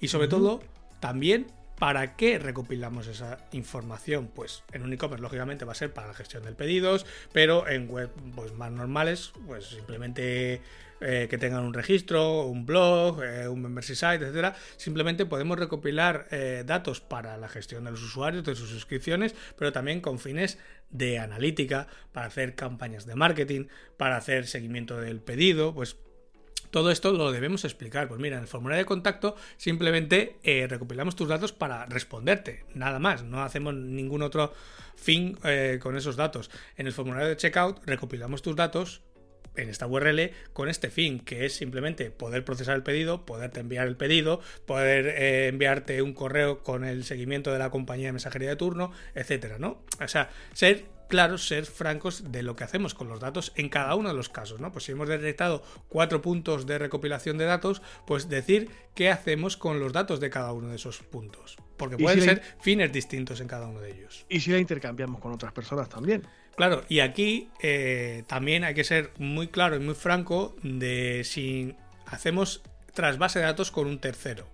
Y sobre todo, también ¿Para qué recopilamos esa información? Pues en un lógicamente, va a ser para la gestión de pedidos, pero en web pues, más normales, pues simplemente eh, que tengan un registro, un blog, eh, un membership site, etcétera. Simplemente podemos recopilar eh, datos para la gestión de los usuarios, de sus suscripciones, pero también con fines de analítica, para hacer campañas de marketing, para hacer seguimiento del pedido, pues todo esto lo debemos explicar. Pues mira, en el formulario de contacto simplemente eh, recopilamos tus datos para responderte, nada más. No hacemos ningún otro fin eh, con esos datos. En el formulario de checkout recopilamos tus datos en esta URL con este fin, que es simplemente poder procesar el pedido, poderte enviar el pedido, poder eh, enviarte un correo con el seguimiento de la compañía de mensajería de turno, etcétera, ¿no? O sea, ser claros, ser francos de lo que hacemos con los datos en cada uno de los casos, ¿no? Pues si hemos detectado cuatro puntos de recopilación de datos, pues decir qué hacemos con los datos de cada uno de esos puntos. Porque pueden ser fines distintos en cada uno de ellos. Y si la intercambiamos con otras personas también. Claro, y aquí eh, también hay que ser muy claro y muy franco de si hacemos trasvase de datos con un tercero.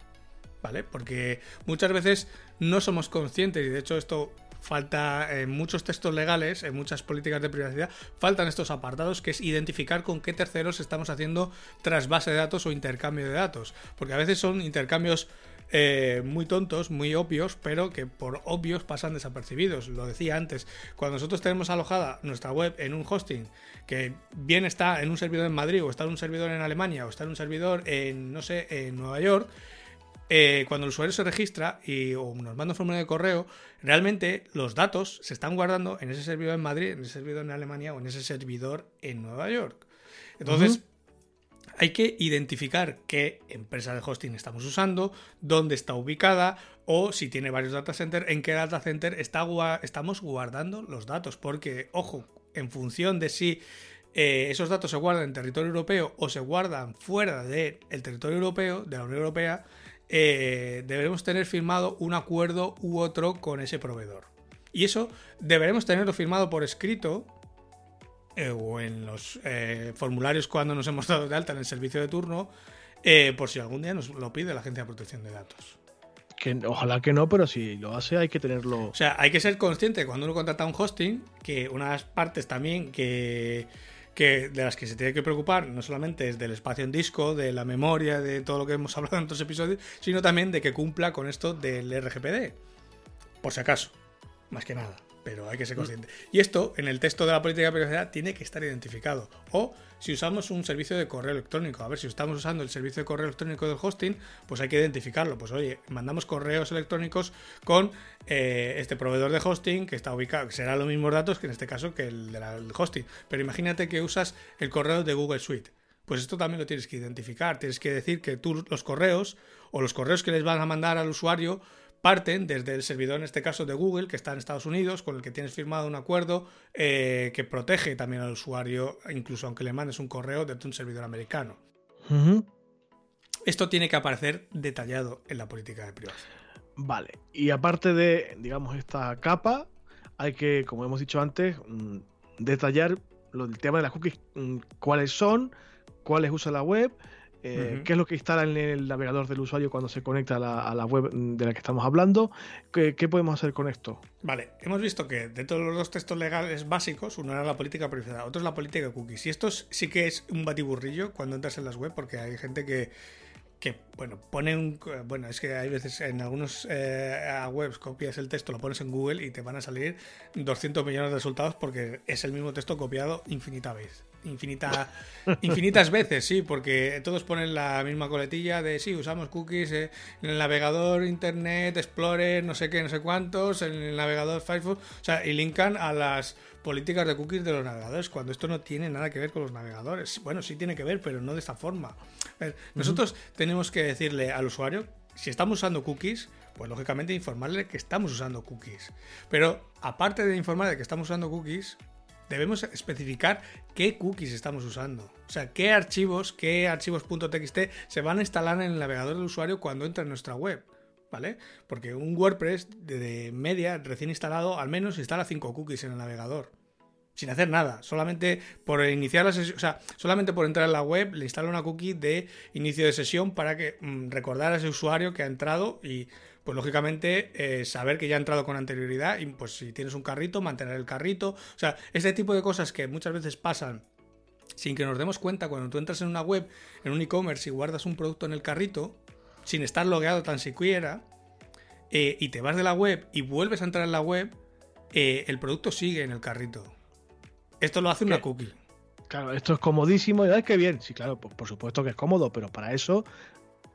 ¿Vale? Porque muchas veces no somos conscientes, y de hecho esto falta en muchos textos legales, en muchas políticas de privacidad, faltan estos apartados que es identificar con qué terceros estamos haciendo trasvase de datos o intercambio de datos. Porque a veces son intercambios eh, muy tontos, muy obvios, pero que por obvios pasan desapercibidos. Lo decía antes, cuando nosotros tenemos alojada nuestra web en un hosting que bien está en un servidor en Madrid o está en un servidor en Alemania o está en un servidor en, no sé, en Nueva York, eh, cuando el usuario se registra y, o nos manda un formulario de correo, realmente los datos se están guardando en ese servidor en Madrid, en ese servidor en Alemania o en ese servidor en Nueva York. Entonces, hay que identificar qué empresa de hosting estamos usando, dónde está ubicada, o si tiene varios data centers, en qué data center está, estamos guardando los datos. Porque, ojo, en función de si eh, esos datos se guardan en territorio europeo o se guardan fuera del territorio europeo, de la Unión Europea, eh, deberemos tener firmado un acuerdo u otro con ese proveedor. Y eso deberemos tenerlo firmado por escrito eh, o en los formularios cuando nos hemos dado de alta en el servicio de turno, por si algún día nos lo pide la Agencia de Protección de Datos. Que, ojalá que no, pero si lo hace hay que tenerlo. O sea, hay que ser consciente cuando uno contrata un hosting que unas partes también que, que de las que se tiene que preocupar no solamente es del espacio en disco, de la memoria, de todo lo que hemos hablado en otros episodios, sino también de que cumpla con esto del RGPD. Por si acaso, más que nada pero hay que ser consciente. Y esto, en el texto de la política de privacidad, tiene que estar identificado. O si usamos un servicio de correo electrónico, a ver, si estamos usando el servicio de correo electrónico del hosting, pues hay que identificarlo. Pues oye, mandamos correos electrónicos con eh, este proveedor de hosting que está ubicado, que será los mismos datos que en este caso que el del hosting. Pero imagínate que usas el correo de Google Suite. Pues esto también lo tienes que identificar. Tienes que decir que tú los correos o los correos que les van a mandar al usuario parten desde el servidor, en este caso de Google, que está en Estados Unidos, con el que tienes firmado un acuerdo eh, que protege también al usuario, incluso aunque le mandes un correo desde un servidor americano. Esto tiene que aparecer detallado en la política de privacidad. Vale, y aparte de, digamos, esta capa, hay que, como hemos dicho antes, mm, detallar el tema de las cookies, mm, cuáles son, cuáles usa la web, eh, qué es lo que instala en el navegador del usuario cuando se conecta a la, web de la que estamos hablando, ¿Qué, podemos hacer con esto. Vale, hemos visto que dentro de los dos textos legales básicos, uno era la política privacidad, otro es la política de cookies. Y esto sí que es un batiburrillo cuando entras en las web, porque hay gente que, que bueno, pone un... Bueno, es que hay veces en algunos eh, webs copias el texto, lo pones en Google y te van a salir 200 millones de resultados porque es el mismo texto copiado infinita vez infinita, infinitas veces, sí, porque todos ponen la misma coletilla de sí, usamos cookies en el navegador Internet Explorer, no sé qué, no sé cuántos, en el navegador Firefox, o sea, y linkan a las políticas de cookies de los navegadores, cuando esto no tiene nada que ver con los navegadores. Bueno, sí tiene que ver, pero no de esta forma. nosotros tenemos que decirle al usuario, si estamos usando cookies, pues lógicamente informarle que estamos usando cookies. Pero aparte de informarle que estamos usando cookies, debemos especificar qué cookies estamos usando. O sea, qué archivos, qué archivos.txt se van a instalar en el navegador del usuario cuando entra en nuestra web. ¿Vale? Porque un WordPress de, media recién instalado al menos instala 5 cookies en el navegador sin hacer nada, solamente por iniciar la sesión, o sea, solamente por entrar en la web le instala una cookie de inicio de sesión para que mm, recordar a ese usuario que ha entrado y pues lógicamente eh, saber que ya ha entrado con anterioridad y pues si tienes un carrito, mantener el carrito. O sea, este tipo de cosas que muchas veces pasan sin que nos demos cuenta cuando tú entras en una web, en un e-commerce y guardas un producto en el carrito, sin estar logueado tan siquiera, eh, y te vas de la web y vuelves a entrar en la web, eh, el producto sigue en el carrito. Esto lo hace una cookie. Claro, esto es comodísimo. Y que bien, sí, claro, por supuesto que es cómodo, pero para eso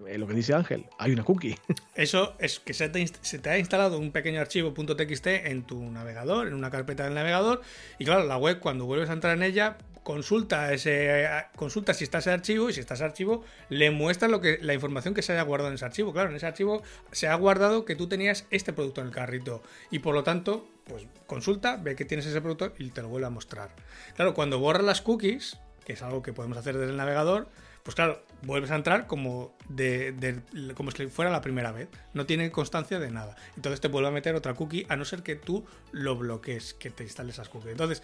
eh, lo que dice Ángel, hay una cookie. Eso es que se te, ha instalado un pequeño archivo .txt en tu navegador, en una carpeta del navegador, y claro, la web cuando vuelves a entrar en ella consulta ese consulta si está ese archivo y si está ese archivo le muestra lo que la información que se haya guardado en ese archivo. Claro, en ese archivo se ha guardado que tú tenías este producto en el carrito y por lo tanto, pues consulta, ve que tienes ese producto y te lo vuelve a mostrar. Claro, cuando borras las cookies, que es algo que podemos hacer desde el navegador, pues claro, vuelves a entrar como, de, como si fuera la primera vez. No tiene constancia de nada. Entonces te vuelve a meter otra cookie, a no ser que tú lo bloquees, que te instales esas cookies. Entonces,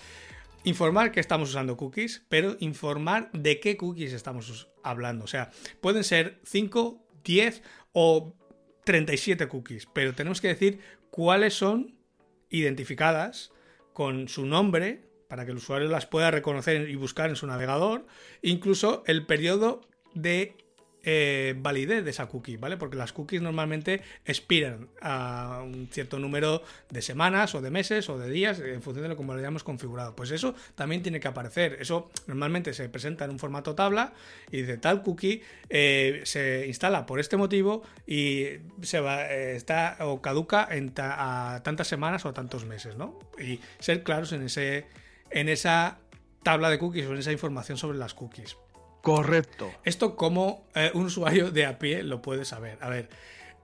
informar que estamos usando cookies, pero informar de qué cookies estamos hablando. O sea, pueden ser 5, 10 o 37 cookies, pero tenemos que decir cuáles son identificadas con su nombre, para que el usuario las pueda reconocer y buscar en su navegador, incluso el periodo de eh, validez de esa cookie, ¿vale? Porque las cookies normalmente expiran a un cierto número de semanas o de meses o de días en función de lo como lo hayamos configurado. Pues eso también tiene que aparecer. Eso normalmente se presenta en un formato tabla y dice tal cookie eh, se instala por este motivo y se va, eh, está o caduca en a tantas semanas o a tantos meses, ¿no? Y ser claros en ese en esa tabla de cookies o en esa información sobre las cookies. Correcto. Esto como eh, un usuario de a pie lo puede saber. A ver,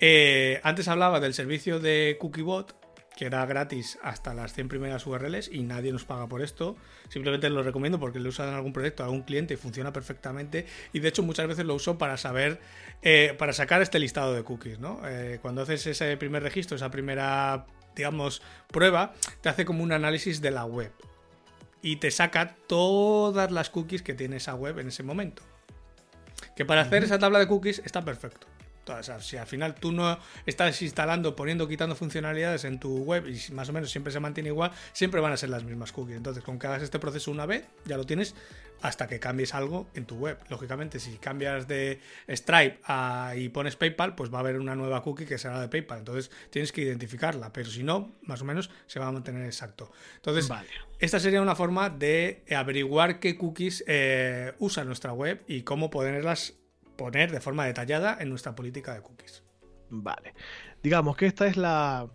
Eh, antes hablaba del servicio de CookieBot, que era gratis hasta las 100 primeras URLs y nadie nos paga por esto. Simplemente lo recomiendo porque lo usan en algún proyecto, a algún cliente y funciona perfectamente. Y de hecho muchas veces lo uso para saber, eh, para sacar este listado de cookies, ¿no? Eh, cuando haces ese primer registro, esa primera, digamos, prueba, te hace como un análisis de la web. Y te saca todas las cookies que tiene esa web en ese momento. Que para hacer esa tabla de cookies está perfecto si al final tú no estás instalando, poniendo, quitando funcionalidades en tu web y más o menos siempre se mantiene igual, siempre van a ser las mismas cookies. Entonces, con que hagas este proceso una vez, ya lo tienes hasta que cambies algo en tu web. Lógicamente, si cambias de Stripe y pones PayPal, pues va a haber una nueva cookie que será de PayPal. Entonces, tienes que identificarla, pero si no, más o menos se va a mantener exacto. Entonces, esta sería una forma de averiguar qué cookies eh, usa nuestra web y cómo ponerlas poner de forma detallada en nuestra política de cookies. Vale. Digamos que esta es la,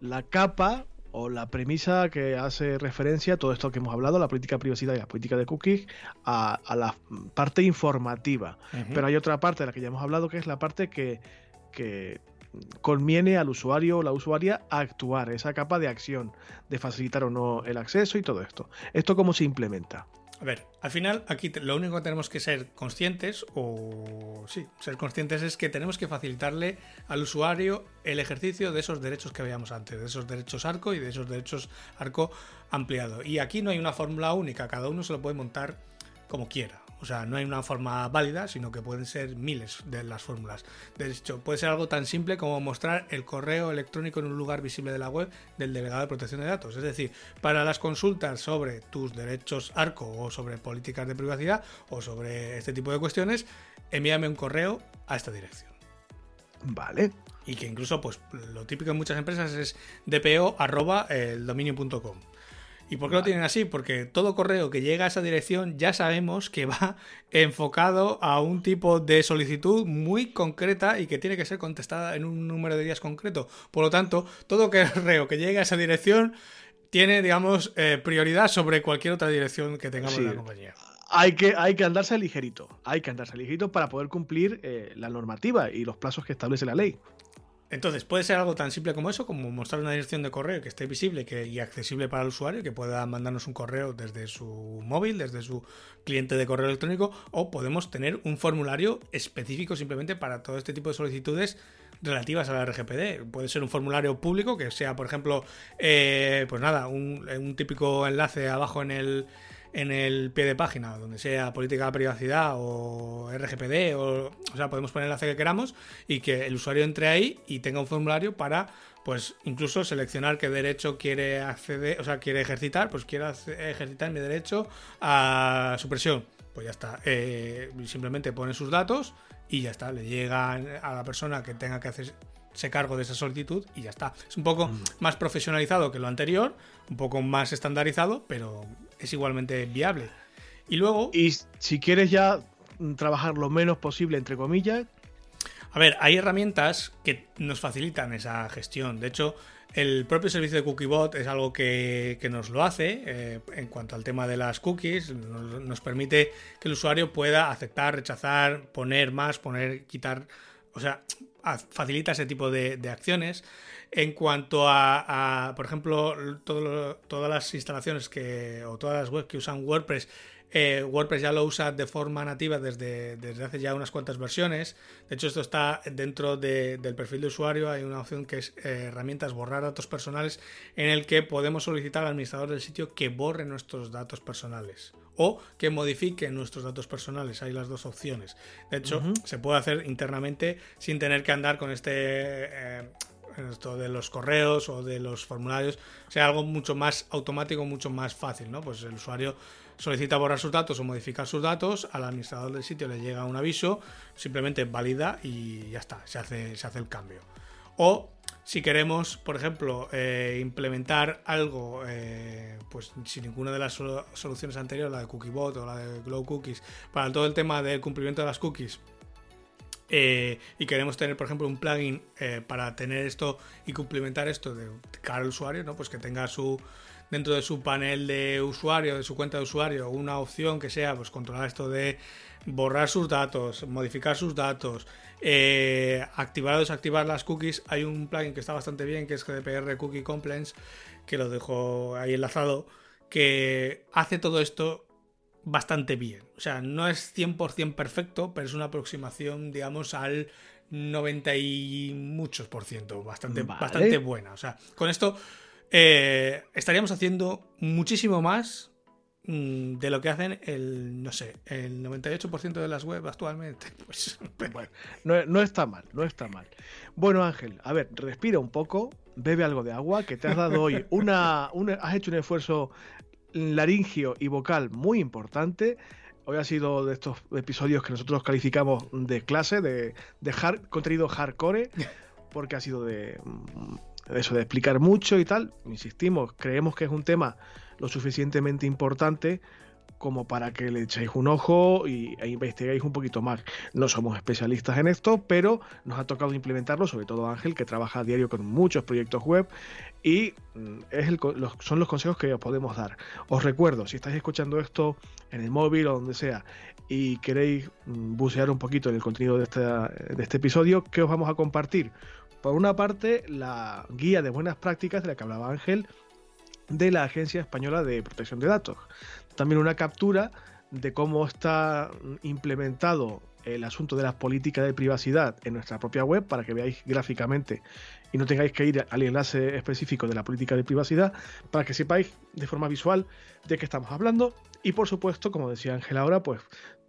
la capa o la premisa que hace referencia a todo esto que hemos hablado, la política de privacidad y la política de cookies, a, la parte informativa. Pero hay otra parte de la que ya hemos hablado, que es la parte que, que conviene al usuario o la usuaria a actuar, esa capa de acción, de facilitar o no el acceso y todo esto. ¿Esto cómo se implementa? A ver, al final aquí lo único que tenemos que ser conscientes, o sí, ser conscientes es que tenemos que facilitarle al usuario el ejercicio de esos derechos que veíamos antes, de esos derechos arco y de esos derechos arco ampliado. Y aquí no hay una fórmula única, cada uno se lo puede montar como quiera. O sea, no hay una forma válida, sino que pueden ser miles de las fórmulas. De hecho, puede ser algo tan simple como mostrar el correo electrónico en un lugar visible de la web del delegado de protección de datos. Es decir, para las consultas sobre tus derechos ARCO o sobre políticas de privacidad o sobre este tipo de cuestiones, envíame un correo a esta dirección. Vale. Y que incluso, pues, lo típico en muchas empresas es dpo.eldominio.com. ¿Y por qué lo tienen así? Porque todo correo que llega a esa dirección ya sabemos que va enfocado a un tipo de solicitud muy concreta y que tiene que ser contestada en un número de días concreto. Por lo tanto, todo correo que llegue a esa dirección tiene, digamos, eh, prioridad sobre cualquier otra dirección que tengamos en la compañía. Hay que, hay que andarse ligerito, hay que andarse ligerito para poder cumplir eh, la normativa y los plazos que establece la ley. Entonces, puede ser algo tan simple como eso, como mostrar una dirección de correo que esté visible que, y accesible para el usuario, que pueda mandarnos un correo desde su móvil, desde su cliente de correo electrónico, o podemos tener un formulario específico simplemente para todo este tipo de solicitudes relativas a la RGPD. Puede ser un formulario público que sea, por ejemplo, eh, pues nada, un típico enlace abajo en el en el pie de página, donde sea política de privacidad o RGPD, o, o sea, podemos poner el enlace que queramos y que el usuario entre ahí y tenga un formulario para, pues, incluso seleccionar qué derecho quiere acceder, o sea, quiere ejercitar, pues quiero ejercitar mi derecho a supresión. Pues ya está, eh, simplemente pone sus datos y ya está, le llega a la persona que tenga que hacer se cargo de esa solicitud y ya está. Es un poco mm. más profesionalizado que lo anterior, un poco más estandarizado, pero es igualmente viable. Y luego... Y si quieres ya trabajar lo menos posible, entre comillas... A ver, hay herramientas que nos facilitan esa gestión. De hecho, el propio servicio de CookieBot es algo que, nos lo hace eh, en cuanto al tema de las cookies. Nos, permite que el usuario pueda aceptar, rechazar, poner más, poner, quitar. O sea, facilita ese tipo de, acciones. En cuanto a, por ejemplo, todas las instalaciones que, o todas las webs que usan WordPress, eh, WordPress ya lo usa de forma nativa desde, desde, hace ya unas cuantas versiones. De hecho, esto está dentro del perfil de usuario. Hay una opción que es eh, herramientas borrar datos personales, en el que podemos solicitar al administrador del sitio que borre nuestros datos personales o que modifique nuestros datos personales. Hay las dos opciones. De hecho, se puede hacer internamente sin tener que andar con este... Eh, esto de los correos o de los formularios, o sea, algo mucho más automático, mucho más fácil, ¿no? Pues el usuario solicita borrar sus datos o modificar sus datos, al administrador del sitio le llega un aviso, simplemente valida y ya está, se hace, se hace el cambio. O si queremos, por ejemplo, eh, implementar algo, eh, pues sin ninguna de las soluciones anteriores, la de CookieBot o la de Glow Cookies, para todo el tema del cumplimiento de las cookies, eh, y queremos tener, por ejemplo, un plugin para tener esto y cumplimentar esto de cara al usuario, ¿no? Pues que tenga su dentro de su panel de usuario, de su cuenta de usuario, una opción que sea pues controlar esto de borrar sus datos, modificar sus datos, eh, activar o desactivar las cookies, hay un plugin que está bastante bien, que es GDPR Cookie Compliance, que lo dejo ahí enlazado, que hace todo esto bastante bien. O sea, no es 100% perfecto, pero es una aproximación, digamos, al 90 y muchos por ciento, bastante, bastante buena. O sea, con esto eh, estaríamos haciendo muchísimo más de lo que hacen el, no sé, el 98% de las webs actualmente. Pues, bueno, no, no, está mal, no está mal. Bueno, Ángel, a ver, respira un poco, bebe algo de agua, que te has dado hoy una, una has hecho un esfuerzo laringio y vocal muy importante. Hoy ha sido de estos episodios que nosotros calificamos de clase, de, de contenido hardcore, porque ha sido de, mm, eso, de explicar mucho y tal. Insistimos, creemos que es un tema lo suficientemente importante como para que le echéis un ojo y, e investiguéis un poquito más. No somos especialistas en esto, pero nos ha tocado implementarlo, sobre todo Ángel, que trabaja a diario con muchos proyectos web y mm, es el, son los consejos que os podemos dar. Os recuerdo, si estáis escuchando esto en el móvil o donde sea y queréis mm, bucear un poquito en el contenido de, de este episodio, ¿qué os vamos a compartir? Por una parte, la guía de buenas prácticas de la que hablaba Ángel de la Agencia Española de Protección de Datos. También una captura de cómo está implementado el asunto de las políticas de privacidad en nuestra propia web para que veáis gráficamente y no tengáis que ir al enlace específico de la política de privacidad para que sepáis de forma visual de qué estamos hablando. Y por supuesto como decía Ángel ahora pues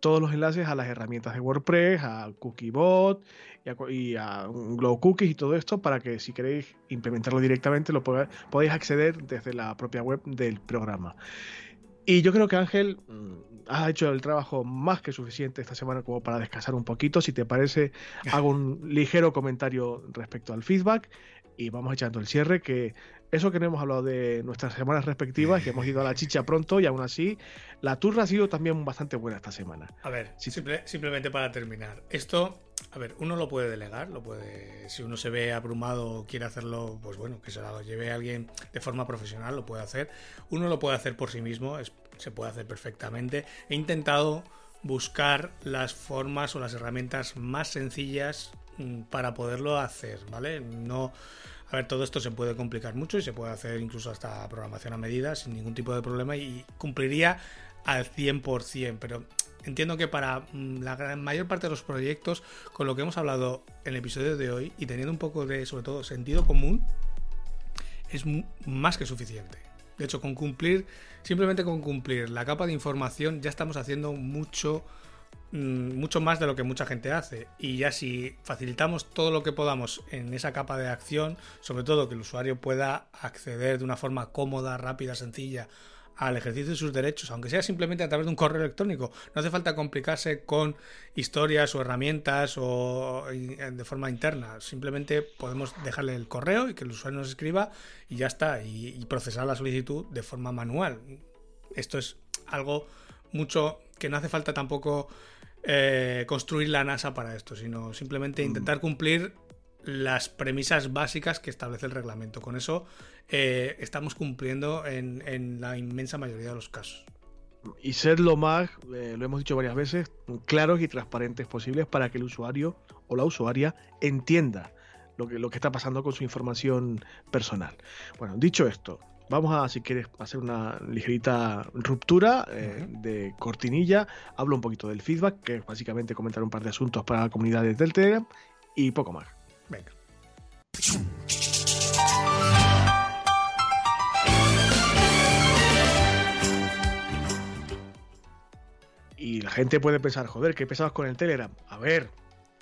todos los enlaces a las herramientas de WordPress, a CookieBot y a, Glow Cookies y todo esto para que si queréis implementarlo directamente lo podáis acceder desde la propia web del programa. Y yo creo que Ángel mm, ha hecho el trabajo más que suficiente esta semana como para descansar un poquito. Si te parece, hago un ligero comentario respecto al feedback y vamos echando el cierre que eso que no hemos hablado de nuestras semanas respectivas, que hemos ido a la chicha pronto y aún así la turra ha sido también bastante buena esta semana. A ver, simplemente para terminar, esto a ver, uno lo puede delegar, lo puede. Si uno se ve abrumado o quiere hacerlo, pues bueno, que se lo lleve a alguien de forma profesional, lo puede hacer. Uno lo puede hacer por sí mismo, se puede hacer perfectamente. He intentado buscar las formas o las herramientas más sencillas mm, para poderlo hacer, ¿vale? No. A ver, todo esto se puede complicar mucho y se puede hacer incluso hasta programación a medida sin ningún tipo de problema y cumpliría al 100%, pero entiendo que para mm, la mayor parte de los proyectos, con lo que hemos hablado en el episodio de hoy y teniendo un poco de, sobre todo, sentido común, es más que suficiente. De hecho, con cumplir, simplemente con cumplir la capa de información, ya estamos haciendo mucho, mucho más de lo que mucha gente hace. Y ya si facilitamos todo lo que podamos en esa capa de acción, sobre todo que el usuario pueda acceder de una forma cómoda, rápida, sencilla al ejercicio de sus derechos, aunque sea simplemente a través de un correo electrónico. No hace falta complicarse con historias o herramientas o de forma interna. Simplemente podemos dejarle el correo y que el usuario nos escriba y ya está, y, procesar la solicitud de forma manual. Esto es algo mucho que no hace falta tampoco eh, construir la NASA para esto, sino simplemente mm. intentar cumplir las premisas básicas que establece el reglamento. Con eso eh, estamos cumpliendo en, la inmensa mayoría de los casos. Y ser lo más, eh, lo hemos dicho varias veces, claros y transparentes posibles para que el usuario o la usuaria entienda lo que, lo que está pasando con su información personal. Bueno, dicho esto, vamos a, si quieres, hacer una ligerita ruptura eh, de cortinilla. Hablo un poquito del feedback, que es básicamente comentar un par de asuntos para la comunidad de Telegram y poco más. Venga. Y la gente puede pensar, joder, ¿qué pesabas con el Telegram? A ver,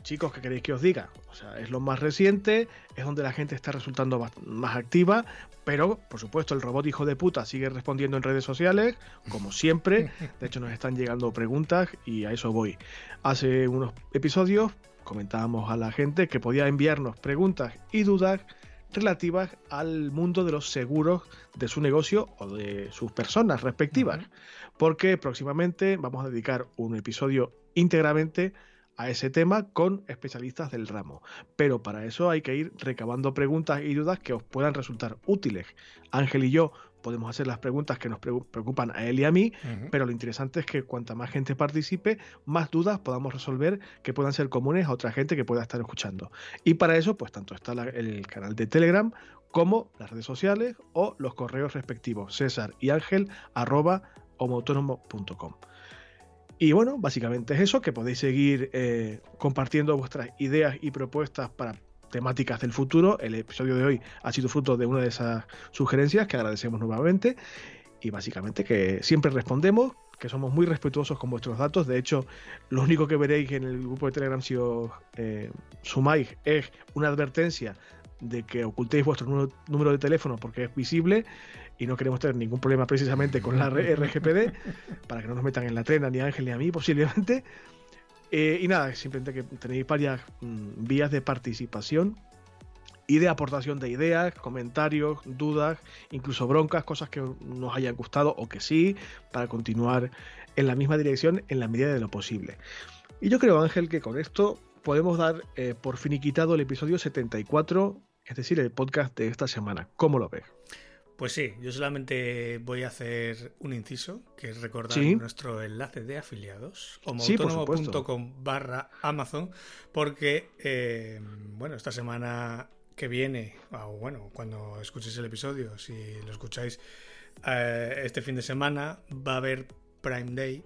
chicos, ¿qué queréis que os diga? O sea, es lo más reciente, es donde la gente está resultando más activa, pero por supuesto el robot hijo de puta sigue respondiendo en redes sociales, como siempre. De hecho, nos están llegando preguntas y a eso voy. Hace unos episodios comentábamos a la gente que podía enviarnos preguntas y dudas relativas al mundo de los seguros de su negocio o de sus personas respectivas, porque próximamente vamos a dedicar un episodio íntegramente a ese tema con especialistas del ramo. Pero para eso hay que ir recabando preguntas y dudas que os puedan resultar útiles. Ángel y yo podemos hacer las preguntas que nos preocupan a él y a mí, pero lo interesante es que cuanta más gente participe, más dudas podamos resolver que puedan ser comunes a otra gente que pueda estar escuchando. Y para eso, pues tanto está el canal de Telegram como las redes sociales o los correos respectivos, César y Ángel, arroba homoautónomo.com. Y bueno, básicamente es eso, que podéis seguir eh, compartiendo vuestras ideas y propuestas para temáticas del futuro. El episodio de hoy ha sido fruto de una de esas sugerencias que agradecemos nuevamente. Y básicamente que siempre respondemos, que somos muy respetuosos con vuestros datos. De hecho, lo único que veréis en el grupo de Telegram si os eh, sumáis es una advertencia de que ocultéis vuestro número de teléfono porque es visible y no queremos tener ningún problema precisamente con la RGPD, para que no nos metan en la trena ni a Ángel ni a mí posiblemente. Eh, y nada, simplemente que tenéis varias mm, vías de participación y de aportación de ideas, comentarios, dudas, incluso broncas, cosas que nos hayan gustado o que sí, para continuar en la misma dirección en la medida de lo posible. Y yo creo, Ángel, que con esto podemos dar eh, por finiquitado el episodio 74, es decir, el podcast de esta semana. ¿Cómo lo ves? Pues sí, yo solamente voy a hacer un inciso, que es recordar nuestro enlace de afiliados, homoautónomo.com barra Amazon, porque, eh, bueno, esta semana que viene, o bueno, cuando escuchéis el episodio, si lo escucháis eh, este fin de semana, va a haber Prime Day.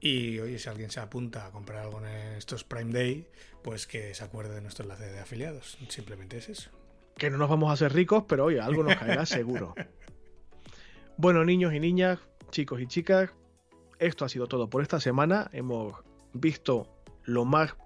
Y oye, si alguien se apunta a comprar algo en estos Prime Day, pues que se acuerde de nuestro enlace de afiliados. Simplemente es eso que no nos vamos a hacer ricos, pero oye, algo nos caerá seguro. Bueno, niños y niñas, chicos y chicas, esto ha sido todo por esta semana. Hemos visto lo más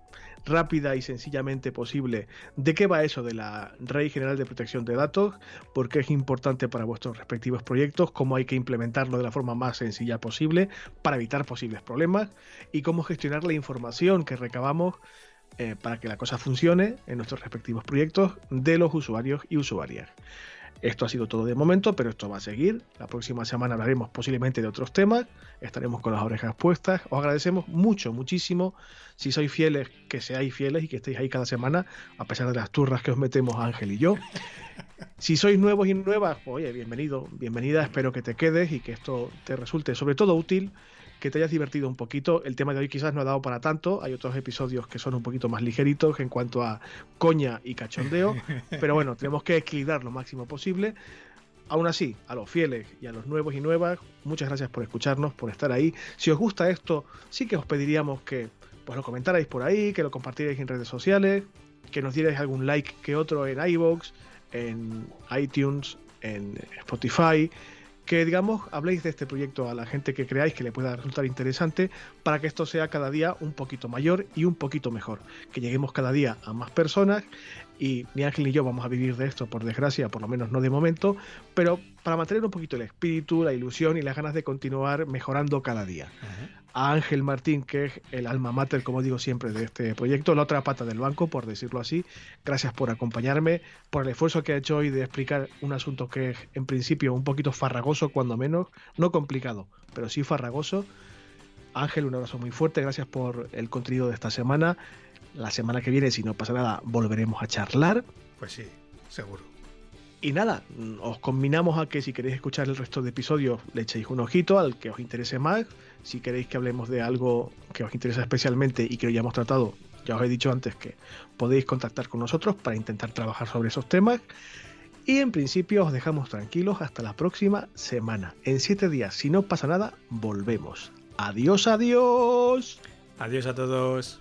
rápida y sencillamente posible de qué va eso de la Ley General de Protección de Datos, por qué es importante para vuestros respectivos proyectos, cómo hay que implementarlo de la forma más sencilla posible para evitar posibles problemas y cómo gestionar la información que recabamos eh, para que la cosa funcione en nuestros respectivos proyectos de los usuarios y usuarias. Esto ha sido todo de momento, pero esto va a seguir. La próxima semana hablaremos posiblemente de otros temas. Estaremos con las orejas puestas. Os agradecemos mucho, muchísimo. Si sois fieles, que seáis fieles y que estéis ahí cada semana, a pesar de las turras que os metemos Ángel y yo. Si sois nuevos y nuevas, pues, oye, bienvenido, bienvenida. Espero que te quedes y que esto te resulte sobre todo útil que te hayas divertido un poquito. El tema de hoy quizás no ha dado para tanto. Hay otros episodios que son un poquito más ligeritos en cuanto a coña y cachondeo. pero bueno, tenemos que equilibrar lo máximo posible. Aún así, a los fieles y a los nuevos y nuevas, muchas gracias por escucharnos, por estar ahí. Si os gusta esto, sí que os pediríamos que pues lo comentarais por ahí, que lo compartierais en redes sociales, que nos dierais algún like que otro en iVoox, en iTunes, en Spotify, que digamos habléis de este proyecto a la gente que creáis que le pueda resultar interesante para que esto sea cada día un poquito mayor y un poquito mejor, que lleguemos cada día a más personas y ni Ángel ni yo vamos a vivir de esto por desgracia, por lo menos no de momento, pero para mantener un poquito el espíritu, la ilusión y las ganas de continuar mejorando cada día a Ángel Martín, que es el alma mater, como digo siempre, de este proyecto, la otra pata del banco, por decirlo así. Gracias por acompañarme, por el esfuerzo que ha hecho hoy de explicar un asunto que es, en principio, un poquito farragoso, cuando menos, no complicado, pero sí farragoso. Ángel, un abrazo muy fuerte, gracias por el contenido de esta semana. La semana que viene, si no pasa nada, volveremos a charlar. Pues sí, seguro. Y nada, os combinamos a que si queréis escuchar el resto de episodios le echéis un ojito al que os interese más. Si queréis que hablemos de algo que os interesa especialmente y que ya hemos tratado, ya os he dicho antes que podéis contactar con nosotros para intentar trabajar sobre esos temas. Y en principio os dejamos tranquilos hasta la próxima semana. En siete días, si no pasa nada, volvemos. Adiós, adiós. Adiós a todos.